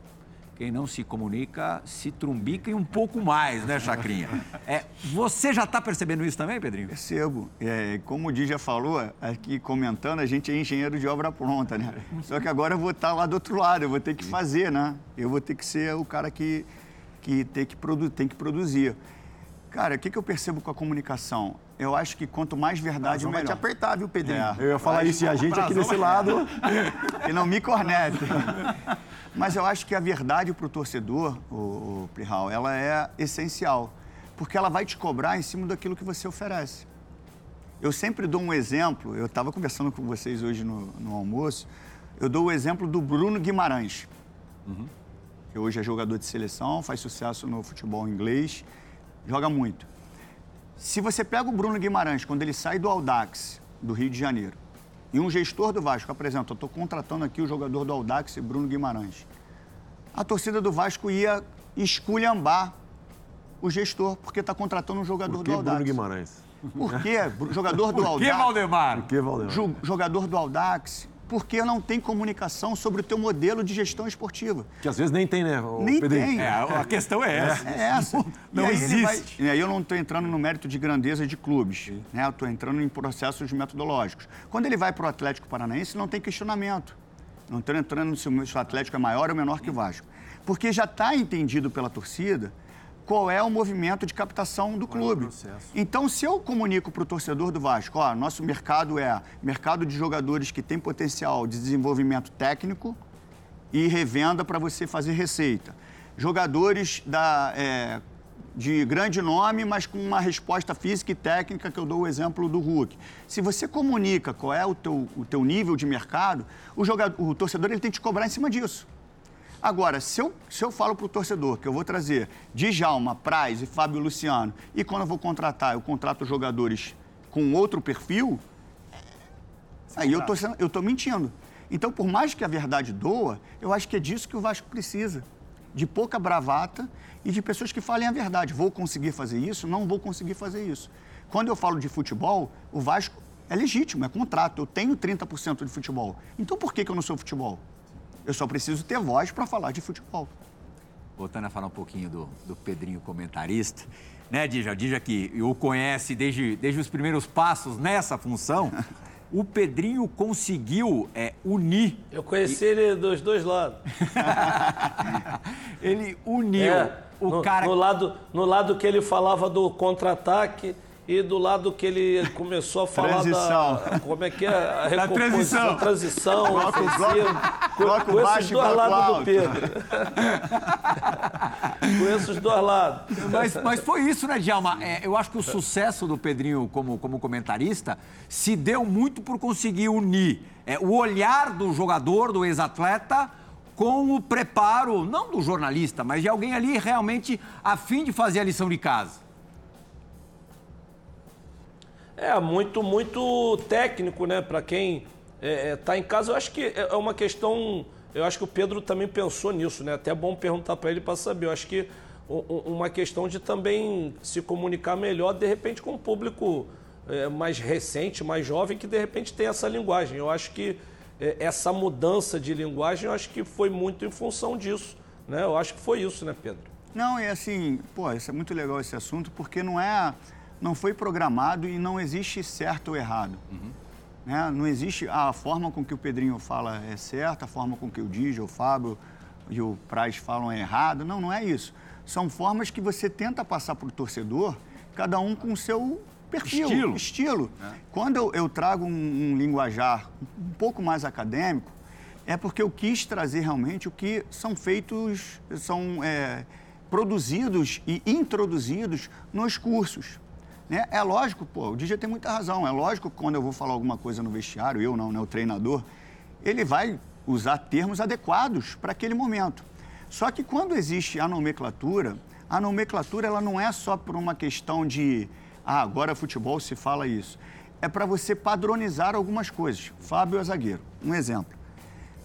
Quem não se comunica se trumbica e um pouco mais, né, Chacrinha? [laughs] É, você já está percebendo isso também, Pedrinho? Percebo. É, como o Di já falou, aqui comentando, a gente é engenheiro de obra pronta, né? [laughs] Só que agora eu vou estar lá do outro lado, eu vou ter que fazer, né? Eu vou ter que ser o cara que, que, tem, que produ tem que produzir. Cara, o que, que eu percebo com a comunicação? Eu acho que quanto mais verdade, Não vai te melhor. apertar, viu, Pedrinho? É. Eu ia falar isso e a gente aqui desse lado. [laughs] E não me cornete. Mas eu acho que a verdade para o torcedor, o, Plihal, ela é essencial. Porque ela vai te cobrar em cima daquilo que você oferece. Eu sempre dou um exemplo, eu estava conversando com vocês hoje no, no almoço, eu dou o exemplo do Bruno Guimarães, que hoje é jogador de seleção, faz sucesso no futebol inglês, joga muito. Se você pega o Bruno Guimarães, quando ele sai do Audax, do Rio de Janeiro, e um gestor do Vasco apresenta, eu estou contratando aqui o jogador do Audax, Bruno Guimarães, a torcida do Vasco ia esculhambar o gestor, porque está contratando um jogador Por que do Audax. Bruno Guimarães? Por quê? Jogador [laughs] do Por que, Audax. Valdemar? Por que, Valdemar? Jo- jogador do Audax. Porque não tem comunicação sobre o teu modelo de gestão esportiva. Que às vezes nem tem, né, Nem Pedrinho? tem. É, a questão é essa. É essa. Não E aí ele vai- existe. e aí eu não estou entrando no mérito de grandeza de clubes, né? Eu estou entrando em processos metodológicos. Quando ele vai para o Atlético Paranaense, não tem questionamento. Não estou entrando se o Atlético é maior ou menor que o Vasco. Porque já está entendido pela torcida qual é o movimento de captação do clube. Então, se eu comunico para o torcedor do Vasco, ó, nosso mercado é mercado de jogadores que tem potencial de desenvolvimento técnico, e revenda para você fazer receita. Jogadores da, é, de grande nome, mas com uma resposta física e técnica, que eu dou o exemplo do Hulk. Se você comunica qual é o teu, o teu nível de mercado, o, jogador, o torcedor ele tem que te cobrar em cima disso. Agora, se eu, se eu falo para o torcedor que eu vou trazer Djalma, Praz e Fábio Luciano, e quando eu vou contratar, eu contrato jogadores com outro perfil, Aí eu tô, eu tô mentindo. Então, por mais que a verdade doa, eu acho que é disso que o Vasco precisa. De pouca bravata e de pessoas que falem a verdade. Vou conseguir fazer isso? Não vou conseguir fazer isso. Quando eu falo de futebol, o Vasco é legítimo, é contrato. Eu tenho 30% de futebol. Então, por que, que eu não sou futebol? Eu só preciso ter voz para falar de futebol. Voltando a falar um pouquinho do, do Pedrinho comentarista, né, Dija? O Dija que o conhece desde, desde os primeiros passos nessa função. O Pedrinho conseguiu é, unir, Eu conheci ele dos dois lados. [laughs] ele uniu É, o no, cara. no lado, no lado que ele falava do contra-ataque e do lado que ele começou a falar Transição. da. Como é que é? A Da recomposição, transição. transição, Bloco- ofensiva. Co- bloco com baixo esses dois bloco lados alto. do Pedro. [laughs] com esses dois lados. Mas, mas foi isso, né, Djalma? É, eu acho que o sucesso do Pedrinho como, como comentarista se deu muito por conseguir unir é, o olhar do jogador, do ex-atleta, com o preparo, não do jornalista, mas de alguém ali realmente a fim de fazer a lição de casa. É, muito, muito técnico, né? Para quem está em casa, eu acho que é é uma questão. Eu acho que o Pedro também pensou nisso, né? Até é bom perguntar para ele para saber. Eu acho que uma questão de também se comunicar melhor, de repente, com o público é, mais recente, mais jovem, que de repente tem essa linguagem. Eu acho que é, essa mudança de linguagem, eu acho que foi muito em função disso. Né? Eu acho que foi isso, né, Pedro? Não, é assim, pô, isso é muito legal esse assunto, porque não é, não foi programado e não existe certo ou errado. Né? Não existe a forma com que o Pedrinho fala é certa, a forma com que o Digi, o Fábio e o Praz falam é errado. Não, não é isso. São formas que você tenta passar para o torcedor, cada um com o seu perfil, Estilo. estilo. Quando eu, eu trago um, um linguajar um pouco mais acadêmico, é porque eu quis trazer realmente o que são feitos, são é, produzidos e introduzidos nos cursos. Né? É lógico, pô, o DJ tem muita razão. É lógico que quando eu vou falar alguma coisa no vestiário, eu não, né, o treinador, ele vai usar termos adequados para aquele momento. Só que quando existe a nomenclatura, a nomenclatura ela não é só por uma questão de, ah, agora futebol se fala isso. É para você padronizar algumas coisas. Fábio é zagueiro, um exemplo.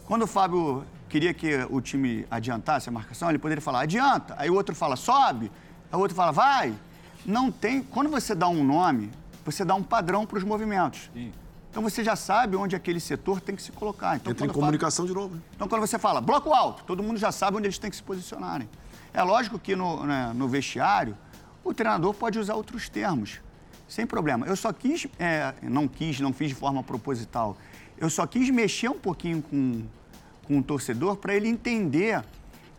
Quando o Fábio queria que o time adiantasse a marcação, ele poderia falar adianta, aí o outro fala sobe, aí o outro fala vai. Não tem. Quando você dá um nome, você dá um padrão para os movimentos. Então você já sabe onde aquele setor tem que se colocar. Então, Entra em comunicação de novo. né? então, quando você fala bloco alto, todo mundo já sabe onde eles têm que se posicionarem. É lógico que no, né, no vestiário, o treinador pode usar outros termos, sem problema. Eu só quis, é, não quis, não fiz de forma proposital, eu só quis mexer um pouquinho com, com o torcedor para ele entender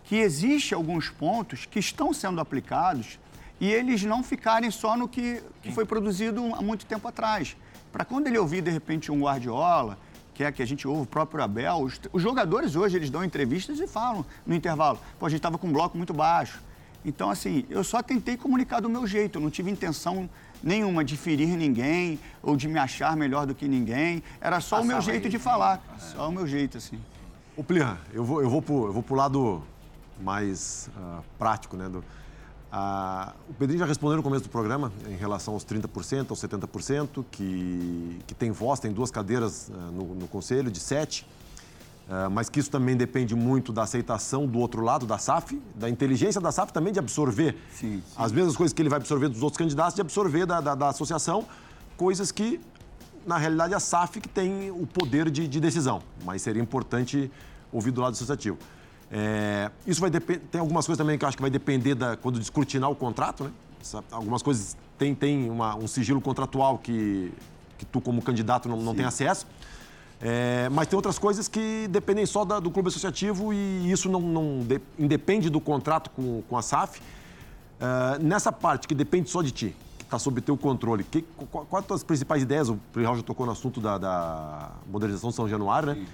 que existe alguns pontos que estão sendo aplicados e eles não ficarem só no que, que foi produzido há muito tempo atrás. Para quando ele ouvir, de repente, um Guardiola, que é que a gente ouve o próprio Abel, os, os jogadores hoje, eles dão entrevistas e falam no intervalo, pô, a gente estava com um bloco muito baixo. Então, assim, eu só tentei comunicar do meu jeito, eu não tive intenção nenhuma de ferir ninguém ou de me achar melhor do que ninguém. Era só o meu jeito de falar, só o meu jeito, assim. Ô, Plirra, eu vou, eu vou, pro, eu vou pro lado mais ah, prático, né? do- ah, o Pedrinho já respondeu no começo do programa em relação aos 30%, aos 70%, que, que tem voz, tem duas cadeiras ah, no, no conselho, de sete, ah, mas que isso também depende muito da aceitação do outro lado, da SAF, da inteligência da SAF também de absorver Sim, sim. as mesmas coisas que ele vai absorver dos outros candidatos, de absorver da, da, da associação, coisas que, na realidade, a SAF que tem o poder de, de decisão, mas seria importante ouvir do lado associativo. É, isso vai depender. Tem algumas coisas também que eu acho que vai depender da, quando descortinar o contrato, né? Algumas coisas tem, tem uma- um sigilo contratual que, que tu, como candidato, não, não tem acesso. É, mas tem outras coisas que dependem só da- do clube associativo e isso não, não de- independe do contrato com, com a SAF. É, nessa parte que depende só de ti, que está sob teu controle, que, qu- quais as tuas principais ideias? O Prihal já tocou no assunto da, da modernização de São Januário, né?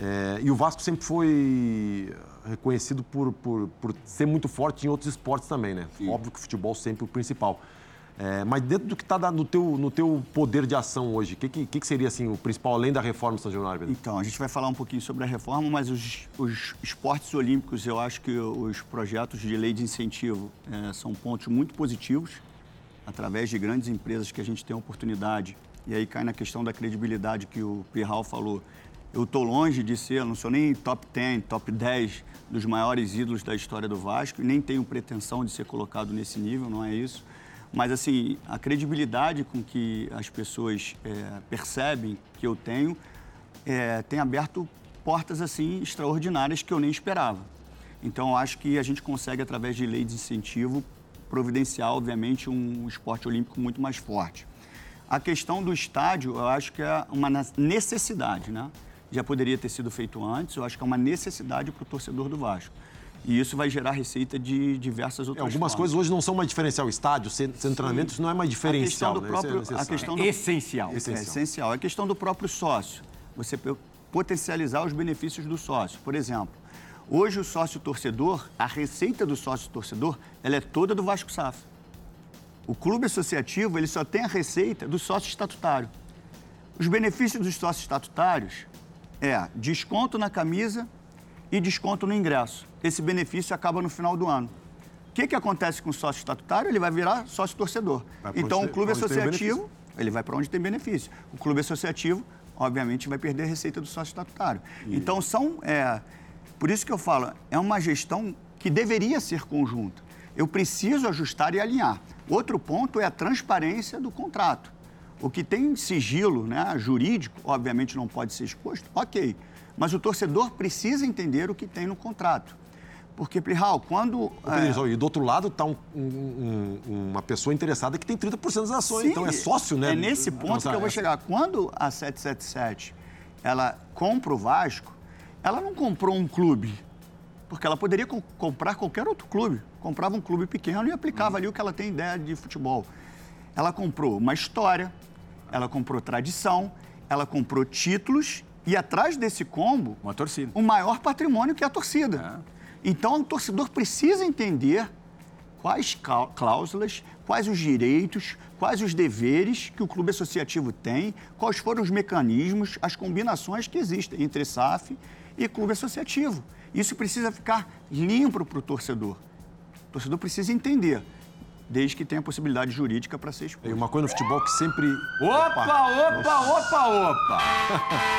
É, e o Vasco sempre foi reconhecido por, por, por ser muito forte em outros esportes também, né? Óbvio que o futebol sempre é o principal. É, mas dentro do que está no teu, no teu poder de ação hoje, o que, que, que seria assim, o principal, além da reforma do São Januário? Pedro? Então, a gente vai falar um pouquinho sobre a reforma, mas os, os esportes olímpicos, eu acho que os projetos de lei de incentivo eh, são pontos muito positivos, através de grandes empresas que a gente tem a oportunidade. E aí cai na questão da credibilidade que o Pirral falou. Eu estou longe de ser, não sou nem top 10, top 10 dos maiores ídolos da história do Vasco, nem tenho pretensão de ser colocado nesse nível, não é isso. Mas, assim, a credibilidade com que as pessoas eh, percebem que eu tenho é, tem aberto portas assim extraordinárias que eu nem esperava. Então, acho que a gente consegue, através de lei de incentivo, providenciar, obviamente, um esporte olímpico muito mais forte. A questão do estádio, eu acho que é uma necessidade, né? Já poderia ter sido feito antes, eu acho que é uma necessidade para o torcedor do Vasco. E isso vai gerar receita de diversas É, outras algumas formas. coisas hoje não são mais diferencial. Estádio, centro centro de treinamento, isso não é mais A questão diferencial. do né? Isso é próprio, a questão do, Essencial. é essencial. É a questão do próprio sócio. Você potencializar os benefícios do sócio. Por exemplo, hoje o sócio torcedor, a receita do sócio torcedor, ela é toda do Vasco SAF. O clube associativo, ele só tem a receita do sócio estatutário. Os benefícios dos sócios estatutários é desconto na camisa e desconto no ingresso. Esse benefício acaba no final do ano. O que, que acontece com o sócio estatutário? Ele vai virar sócio torcedor. Então, onde o clube associativo, ele vai para onde tem benefício. O clube associativo, obviamente, vai perder a receita do sócio estatutário. Então, são. é, por isso que eu falo, é uma gestão que deveria ser conjunta. Eu preciso ajustar e alinhar. Outro ponto é a transparência do contrato. O que tem sigilo né, jurídico, obviamente não pode ser exposto, ok. Mas o torcedor precisa entender o que tem no contrato. Porque, Plihal, quando... É... E do outro lado está um, um, uma pessoa interessada que tem 30% das ações, Sim, então é sócio, né? É nesse ponto que eu vou chegar. Quando a 777 ela compra o Vasco, ela não comprou um clube, porque ela poderia co comprar qualquer outro clube. Comprava um clube pequeno e aplicava hum. ali o que ela tem ideia de futebol. Ela comprou uma história, ela comprou tradição, ela comprou títulos e atrás desse combo, uma torcida. O maior patrimônio que é a torcida. É. Então, o torcedor precisa entender quais cláusulas, quais os direitos, quais os deveres que o clube associativo tem, quais foram os mecanismos, as combinações que existem entre SAF e clube associativo. Isso precisa ficar limpo para o torcedor. O torcedor precisa entender desde que tenha possibilidade jurídica para ser exposto. E uma coisa no futebol que sempre. Opa, opa, opa, opa! [laughs]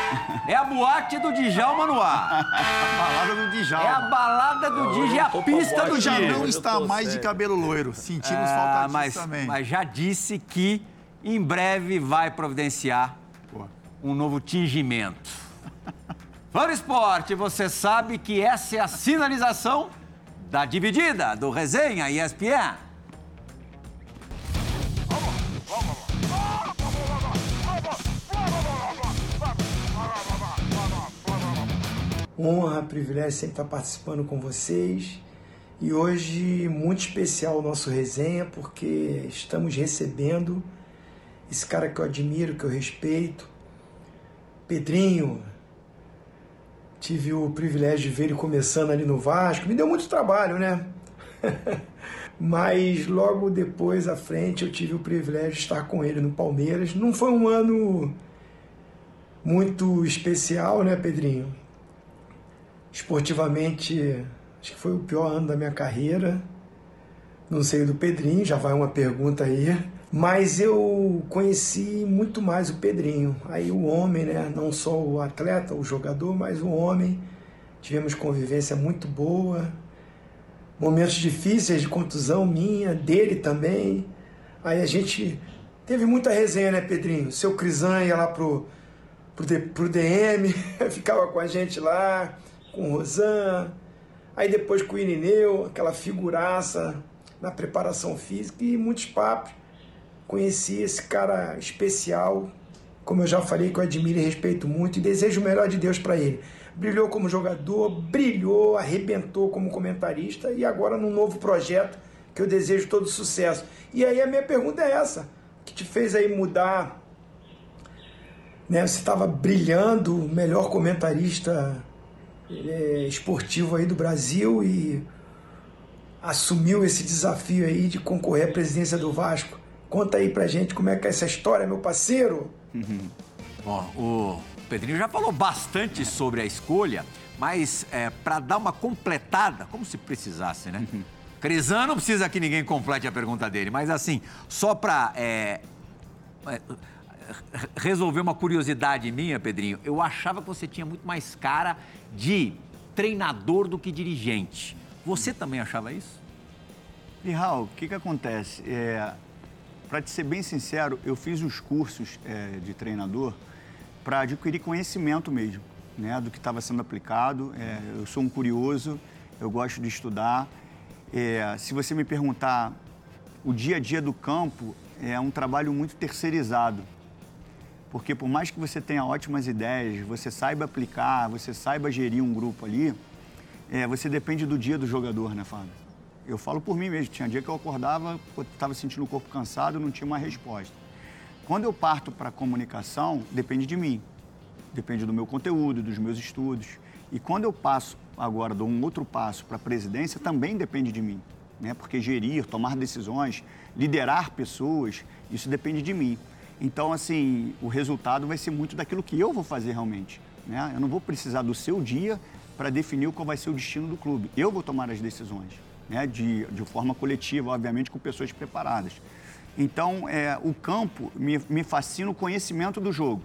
É a boate do Djalma no ar. [laughs] a balada do Djalma. É a balada do Djalma, é a pista do Já não está mais de cabelo loiro. Sentimos ah, falta disso mas, também. Mas já disse que em breve vai providenciar Pô. um novo tingimento. [laughs] Fã Esporte, você sabe que essa é a sinalização da dividida do Resenha ESPN. Honra, privilégio sempre estar participando com vocês. E hoje, muito especial o nosso resenha, porque estamos recebendo esse cara que eu admiro, que eu respeito, Pedrinho. Tive o privilégio de ver ele começando ali no Vasco. Me deu muito trabalho, né? [laughs] Mas logo depois, à frente, eu tive o privilégio de estar com ele no Palmeiras. Não foi um ano muito especial, né, Pedrinho? Esportivamente, acho que foi o pior ano da minha carreira. Não sei do Pedrinho, já vai uma pergunta aí. Mas eu conheci muito mais o Pedrinho. Aí o homem, né? Não só o atleta, o jogador, mas o homem. Tivemos convivência muito boa. Momentos difíceis de contusão minha, dele também. Aí a gente teve muita resenha, né, Pedrinho? Seu Crisan ia lá pro, pro, pro DM, [laughs] ficava com a gente lá com Rosan, aí depois com o Irineu, aquela figuraça na preparação física e muitos papos. Conheci esse cara especial, como eu já falei, que eu admiro e respeito muito e desejo o melhor de Deus para ele. Brilhou como jogador, brilhou, arrebentou como comentarista e agora num novo projeto que eu desejo todo sucesso. E aí a minha pergunta é essa: que te fez aí mudar? Né? Você estava brilhando, melhor comentarista esportivo aí do Brasil e assumiu esse desafio aí de concorrer à presidência do Vasco. Conta aí pra gente como é que é essa história, meu parceiro. [laughs] Uhum. Bom, o Pedrinho já falou bastante sobre a escolha, mas é, para dar uma completada, como se precisasse, né? Uhum. Crisano não precisa que ninguém complete a pergunta dele, mas assim, só para é, é, resolver uma curiosidade minha, Pedrinho, eu achava que você tinha muito mais cara de treinador do que dirigente. Você também achava isso? Mihal, o que, que acontece? É, para te ser bem sincero, eu fiz os cursos é, de treinador para adquirir conhecimento mesmo, né, do que estava sendo aplicado. É, eu sou um curioso, eu gosto de estudar. É, se você me perguntar, o dia a dia do campo é um trabalho muito terceirizado. Porque por mais que você tenha ótimas ideias, você saiba aplicar, você saiba gerir um grupo ali, é, você depende do dia do jogador, né, Fábio? Eu falo por mim mesmo. Tinha dia que eu acordava, estava sentindo o corpo cansado, não tinha uma resposta. Quando eu parto para a comunicação, depende de mim. Depende do meu conteúdo, dos meus estudos. E quando eu passo agora, dou um outro passo para a presidência, também depende de mim. Né? Porque gerir, tomar decisões, liderar pessoas, isso depende de mim. Então, assim, o resultado vai ser muito daquilo que eu vou fazer realmente. Né? Eu não vou precisar do seu dia para definir qual vai ser o destino do clube. Eu vou tomar as decisões, né? de, de forma coletiva, obviamente, com pessoas preparadas. Então, é, o campo me, me fascina o conhecimento do jogo.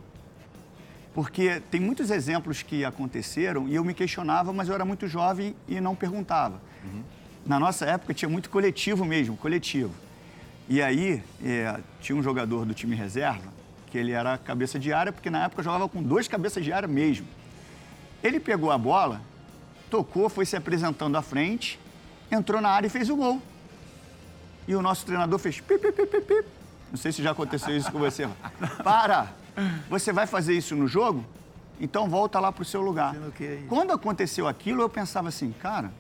Porque tem muitos exemplos que aconteceram e eu me questionava, mas eu era muito jovem e não perguntava. Uhum. Na nossa época tinha muito coletivo mesmo, coletivo. E aí, é, tinha um jogador do time reserva, que ele era cabeça de área, porque na época jogava com dois cabeças de área mesmo. Ele pegou a bola tocou, foi se apresentando à frente, entrou na área e fez o gol. E o nosso treinador fez pip, pip, pip, pip. Não sei se já aconteceu isso com você. [laughs] Para! Você vai fazer isso no jogo? Então volta lá para o seu lugar. Aí? Quando aconteceu aquilo, eu pensava assim, cara,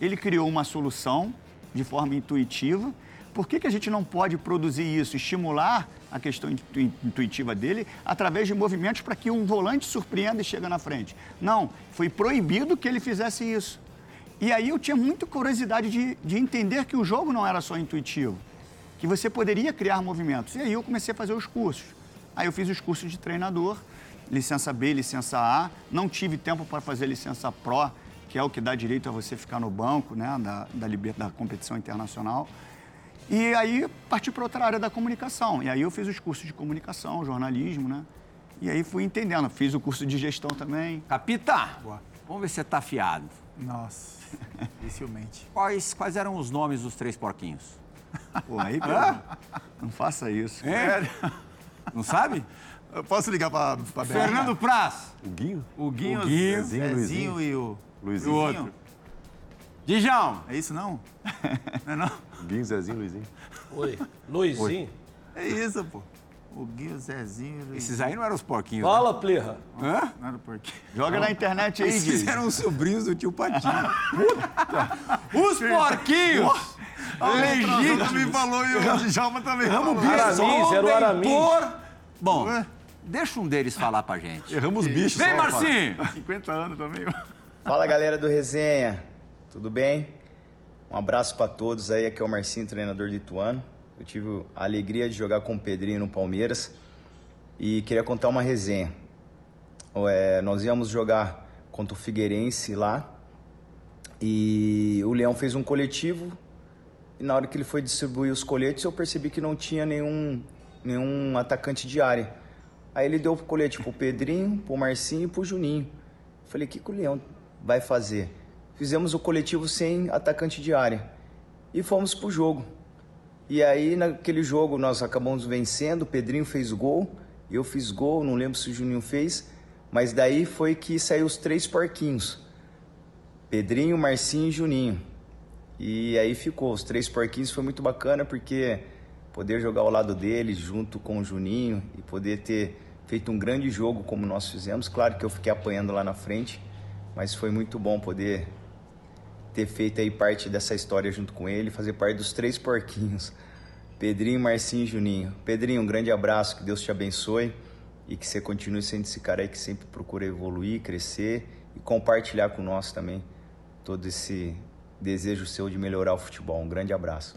ele criou uma solução de forma intuitiva. Por que, que a gente não pode produzir isso, estimular a questão intu- intuitiva dele através de movimentos para que um volante surpreenda e chegue na frente? Não, foi proibido que ele fizesse isso. E aí eu tinha muita curiosidade de, de entender que o jogo não era só intuitivo, que você poderia criar movimentos. E aí eu comecei a fazer os cursos. Aí eu fiz os cursos de treinador, licença B, licença A. Não tive tempo para fazer licença Pro, que é o que dá direito a você ficar no banco né, da, da, da competição internacional. E aí parti para outra área da comunicação. E aí eu fiz os cursos de comunicação, jornalismo, né? E aí fui entendendo. Fiz o curso de gestão também. Capita, Boa. vamos ver se você tá afiado. Nossa, [laughs] dificilmente. Quais, quais eram os nomes dos três porquinhos? Pô, aí, Pedro, não faça isso. É? Não sabe? Eu posso ligar para a Fernando Praz, O Guinho? O Guinho, O Guinho, Zezinho, Luizinho. e o... Luizinho. e o outro. Dijão, É isso não? [laughs] Não é não? Guinho, Zezinho, Luizinho. Oi. Luizinho. É isso, pô. O Guinho, o Zezinho, o Luizinho. esses aí não eram os porquinhos. né? Fala, Plirra. Hã? Não era por quê? Joga na internet aí, Esses eram os sobrinhos do tio Patinho. Os porquinhos! Legítimo! também falou e o Djalma também falou. Aramis, era o Aramis. Por... Bom, Ué? deixa um deles falar pra gente. Erramos os bichos. Vem, Marcinho! 50 anos também. Fala galera do Resenha, tudo bem? Um abraço para todos aí, aqui é o Marcinho, treinador de Ituano. Eu tive a alegria de jogar com o Pedrinho no Palmeiras e queria contar uma resenha. É, nós íamos jogar contra o Figueirense lá e o Leão fez um coletivo e na hora que ele foi distribuir os coletes eu percebi que não tinha nenhum, nenhum atacante de área. Aí ele deu o colete pro Pedrinho, pro Marcinho e pro Juninho. Falei, o que, que o Leão vai fazer? Fizemos o coletivo sem atacante de área e fomos pro jogo. E aí, naquele jogo, nós acabamos vencendo. O Pedrinho fez gol, eu fiz gol, não lembro se o Juninho fez, mas daí foi que saiu os três porquinhos: Pedrinho, Marcinho e Juninho. E aí ficou, os três porquinhos foi muito bacana porque poder jogar ao lado deles junto com o Juninho e poder ter feito um grande jogo como nós fizemos. Claro que eu fiquei apanhando lá na frente, mas foi muito bom poder ter feito aí parte dessa história junto com ele, fazer parte dos três porquinhos. Pedrinho, Marcinho e Juninho. Pedrinho, um grande abraço, que Deus te abençoe e que você continue sendo esse cara aí que sempre procura evoluir, crescer e compartilhar com nós também todo esse desejo seu de melhorar o futebol. Um grande abraço.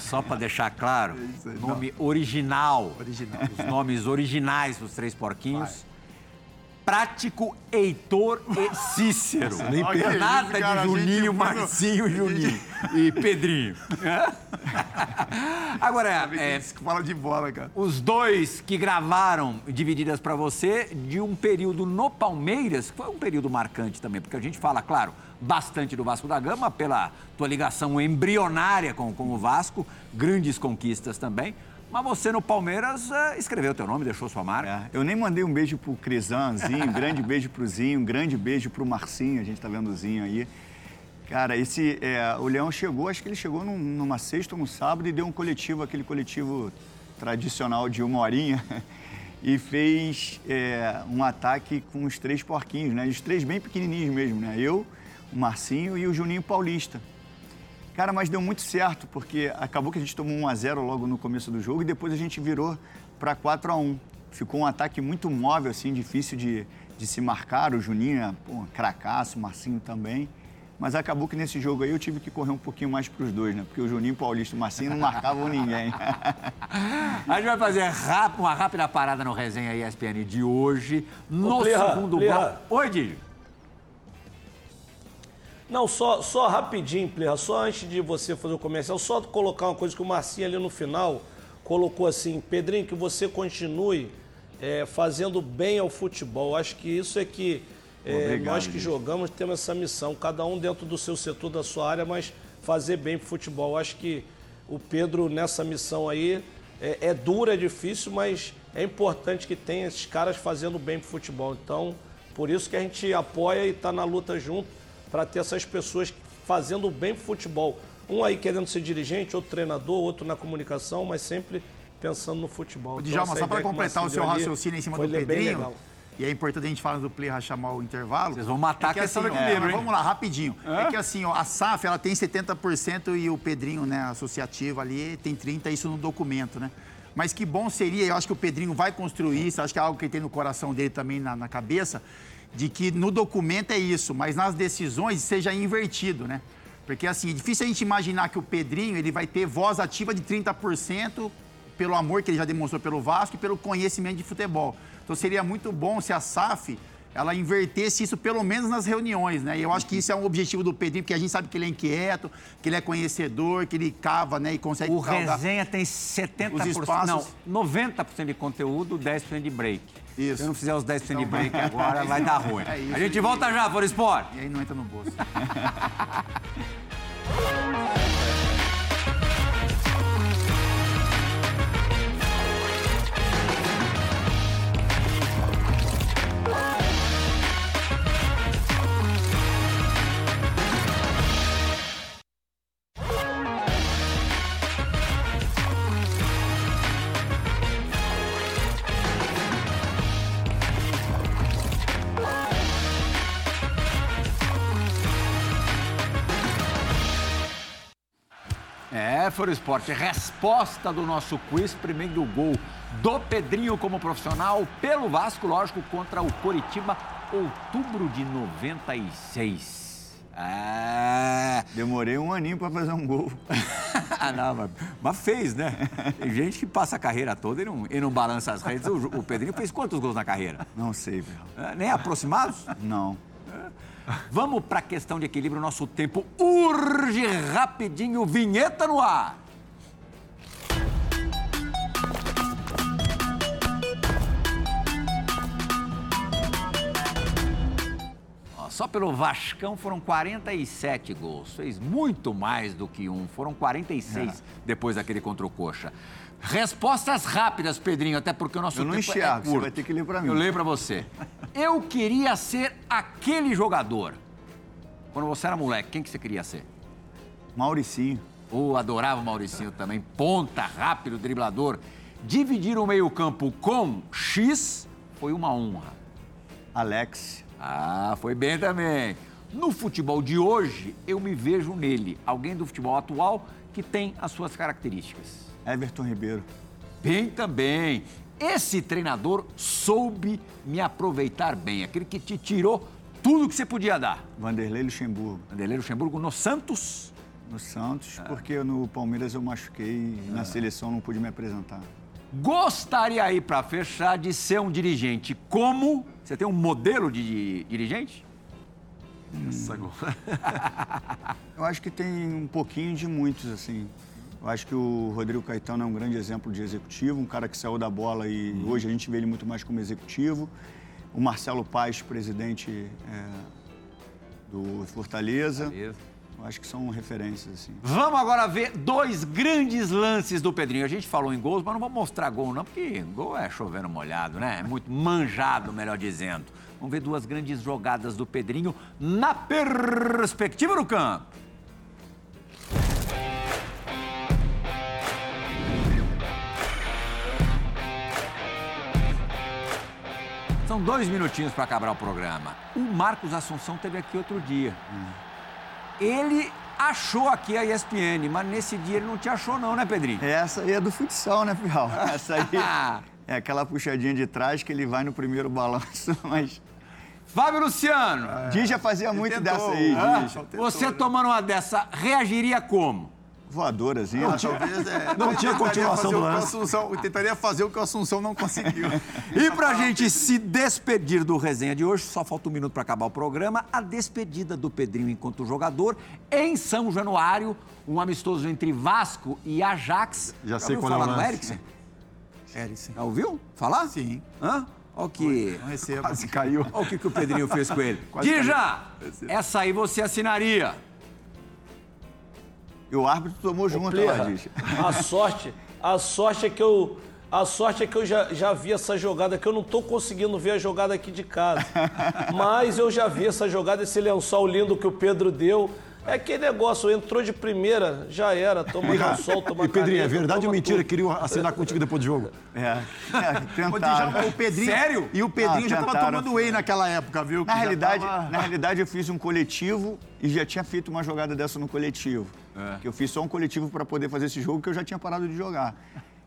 Só pra deixar claro, nome original. Original. Os nomes originais dos três porquinhos. Prático, Heitor e Cícero. Nem que Nada cara, de Juninho, Marcinho, [laughs] Juninho e Pedrinho. [laughs] Agora, é, Fala de bola, cara. os dois que gravaram Divididas pra você de um período no Palmeiras, que foi um período marcante também, porque a gente fala, claro, bastante do Vasco da Gama pela tua ligação embrionária com, com o Vasco, grandes conquistas também. Mas você no Palmeiras eh, escreveu teu nome, deixou sua marca. É, eu nem mandei um beijo pro Crisanzinho, um grande [laughs] beijo pro Zinho, um grande beijo pro Marcinho, a gente tá vendo o Zinho aí. Cara, esse, é, o Leão chegou, acho que ele chegou num- numa sexta ou num sábado e deu um coletivo, aquele coletivo tradicional de uma horinha, [laughs] e fez é, um ataque com os três porquinhos, né? Os três bem pequenininhos mesmo, né? Eu, o Marcinho e o Juninho Paulista. Cara, mas deu muito certo, porque acabou que a gente tomou 1 a 0 logo no começo do jogo e depois a gente virou para 4 a 1 Ficou um ataque muito móvel, assim, difícil de, de se marcar. O Juninho, é, pô, cracaço, o Marcinho também. Mas acabou que nesse jogo aí eu tive que correr um pouquinho mais para os dois, né? Porque o Juninho Paulista e o Marcinho não marcavam ninguém. [laughs] A gente vai fazer rap- uma rápida parada no Resenha ESPN de hoje, no Plirra, segundo Plirra. bloco. Oi, Didi. Não, só, só rapidinho, Plirra, só antes de você fazer o comercial, só colocar uma coisa que o Marcinho ali no final colocou assim, Pedrinho, que você continue é, fazendo bem ao futebol. Acho que isso é que é, Obrigado, nós que gente. jogamos temos essa missão, cada um dentro do seu setor, da sua área, mas fazer bem pro futebol. Acho que o Pedro nessa missão aí é, é dura, é difícil, mas é importante que tenha esses caras fazendo bem pro futebol. Então, Por isso que a gente apoia e está na luta junto para ter essas pessoas fazendo bem pro futebol. Um aí querendo ser dirigente, outro treinador, outro na comunicação, mas sempre pensando no futebol. Então, Djalma, essa só para completar o seu raciocínio em cima foi do Pedrinho, legal. e é importante a gente falar do Plirra chamar o intervalo. Vocês vão matar é que a questão assim, mas hein? Vamos lá, rapidinho. É que assim, ó, a SAF ela tem 70% e o Pedrinho, né, associativo ali, tem 30%, isso no documento, né? Mas que bom seria, eu acho que o Pedrinho vai construir isso, acho que é algo que ele tem no coração dele também, na, na cabeça, de que no documento é isso, mas nas decisões seja invertido, né? Porque assim, é difícil a gente imaginar que o Pedrinho ele vai ter voz ativa de 30% pelo amor que ele já demonstrou pelo Vasco e pelo conhecimento de futebol. Então seria muito bom se a SAF ela invertesse isso pelo menos nas reuniões, né? E eu acho que isso é um objetivo do Pedrinho, porque a gente sabe que ele é inquieto, que ele é conhecedor, que ele cava, né, e consegue O resenha tem 70%. Os espaços- Não, 90% de conteúdo, 10% de break. Isso. Se eu não fizer os 10% de Então break agora, vai dar [laughs] ruim. É isso a gente volta já, For Sport. E aí não entra no bolso. [laughs] É, Sport, resposta do nosso quiz, primeiro gol do Pedrinho como profissional pelo Vasco, lógico, contra o Coritiba, outubro de 96. É... Demorei um aninho para fazer um gol. [laughs] Ah, não, mas, mas fez, né? Tem gente que passa a carreira toda e não, e não balança as redes. O, o Pedrinho fez quantos gols na carreira? Não sei, velho. É, nem aproximados? Não. Vamos para a questão de equilíbrio. Nosso tempo urge rapidinho. Vinheta no ar. Só pelo Vascão foram 47 gols. Fez muito mais do que um. Foram 46 depois daquele contra o Coxa. Respostas rápidas, Pedrinho, até porque o nosso Eu não tempo é enxergo, você curto. vai ter que ler pra mim. Eu leio para você. Eu queria ser aquele jogador. Quando você era moleque, quem que você queria ser? Mauricinho. Ou adorava o Mauricinho também, ponta, rápido, driblador. Dividir o meio-campo com X foi uma honra. Alex. Ah, foi bem também. No futebol de hoje, eu me vejo nele, alguém do futebol atual que tem as suas características. Everton Ribeiro. Bem também. Esse treinador soube me aproveitar bem, aquele que te tirou tudo que você podia dar. Vanderlei Luxemburgo. Vanderlei Luxemburgo no Santos. No Santos, porque no Palmeiras eu machuquei e na seleção não pude me apresentar. Gostaria aí, para fechar, de ser um dirigente como. Você tem um modelo de dirigente? Essa gol. [laughs] Eu acho que tem um pouquinho de muitos, assim. Eu acho que o Rodrigo Caetano é um grande exemplo de executivo, um cara que saiu da bola e hoje a gente vê ele muito mais como executivo. O Marcelo Paes, presidente é, do Fortaleza. Eu acho que são referências, assim. Vamos agora ver dois grandes lances do Pedrinho. A gente falou em gols, mas não vou mostrar gol não, porque gol é chovendo molhado, né? É muito manjado, melhor dizendo. Vamos ver duas grandes jogadas do Pedrinho na perspectiva do campo. São dois minutinhos para acabar o programa. O Marcos Assunção teve aqui outro dia. Ele achou aqui a ESPN, mas nesse dia ele não te achou não, né, Pedrinho? Essa aí é do futsal, né, Pirral? [laughs] Essa aí [laughs] é aquela puxadinha de trás que ele vai no primeiro balanço, [laughs] mas... Fábio Luciano, Dija fazia muito tentou, dessa aí, ah, Dija. você tomando uma dessa, reagiria como? Voadorazinha. Talvez é, [laughs] Não tinha tentaria continuação fazer do o que o lance. Assunção, tentaria fazer o que o Assunção não conseguiu. [laughs] E pra gente se despedir do resenha de hoje, só falta um minuto para acabar o programa, a despedida do Pedrinho enquanto jogador em São Januário, um amistoso entre Vasco e Ajax. Já sei ouviu qual é o lance. Erickson? Érice. Já ouviu falar? Sim. Hã? Olha o que... Não recebo. Quase caiu. Olha o que, que o Pedrinho fez com ele. [laughs] Dija, essa aí você assinaria. E o árbitro tomou junto lá, Dija. A sorte, a sorte é que eu A sorte é que eu já, já vi essa jogada, que eu não estou conseguindo ver a jogada aqui de casa. [laughs] Mas eu já vi essa jogada, esse lençol lindo que o Pedro deu. É aquele negócio, entrou de primeira, já era, toma lençol, toma E Pedrinho, é verdade ou mentira tudo. que queriam assinar contigo depois do jogo? É, Djalma, tentaram. o Pedrinho. Sério? E o Pedrinho Ah, já tava tentaram. tomando whey naquela época, viu? Na realidade, tava- na realidade, eu fiz um coletivo e já tinha feito uma jogada dessa no coletivo. Que eu fiz só um coletivo para poder fazer esse jogo que eu já tinha parado de jogar.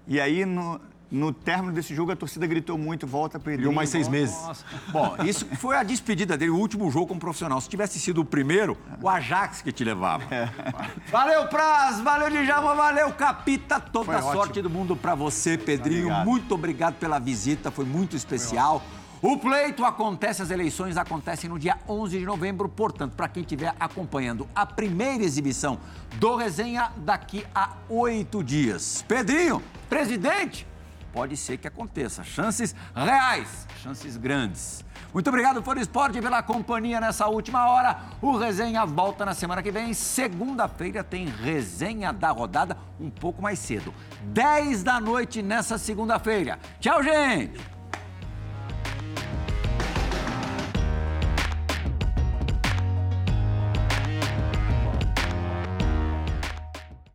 E aí, no, no término desse jogo, a torcida gritou muito, volta Pedrinho. Deu mais seis volta. meses. Bom, isso foi a despedida dele, o último jogo como profissional. Se tivesse sido o primeiro, o Ajax que te levava. Valeu, Praz, valeu, Djalma, valeu, Capita. Toda Foi a ótimo. sorte do mundo pra você, Pedrinho. Obrigado. Muito obrigado pela visita, foi muito especial. O pleito acontece, as eleições acontecem no dia 11 de novembro, portanto, para quem estiver acompanhando a primeira exibição do Resenha daqui a oito dias. Pedrinho, presidente, pode ser que aconteça. Chances reais, chances grandes. Muito obrigado, Foro Esporte, pela companhia nessa última hora. O Resenha volta na semana que vem. Segunda-feira tem Resenha da Rodada, um pouco mais cedo. 10 da noite nessa segunda-feira. Tchau, gente!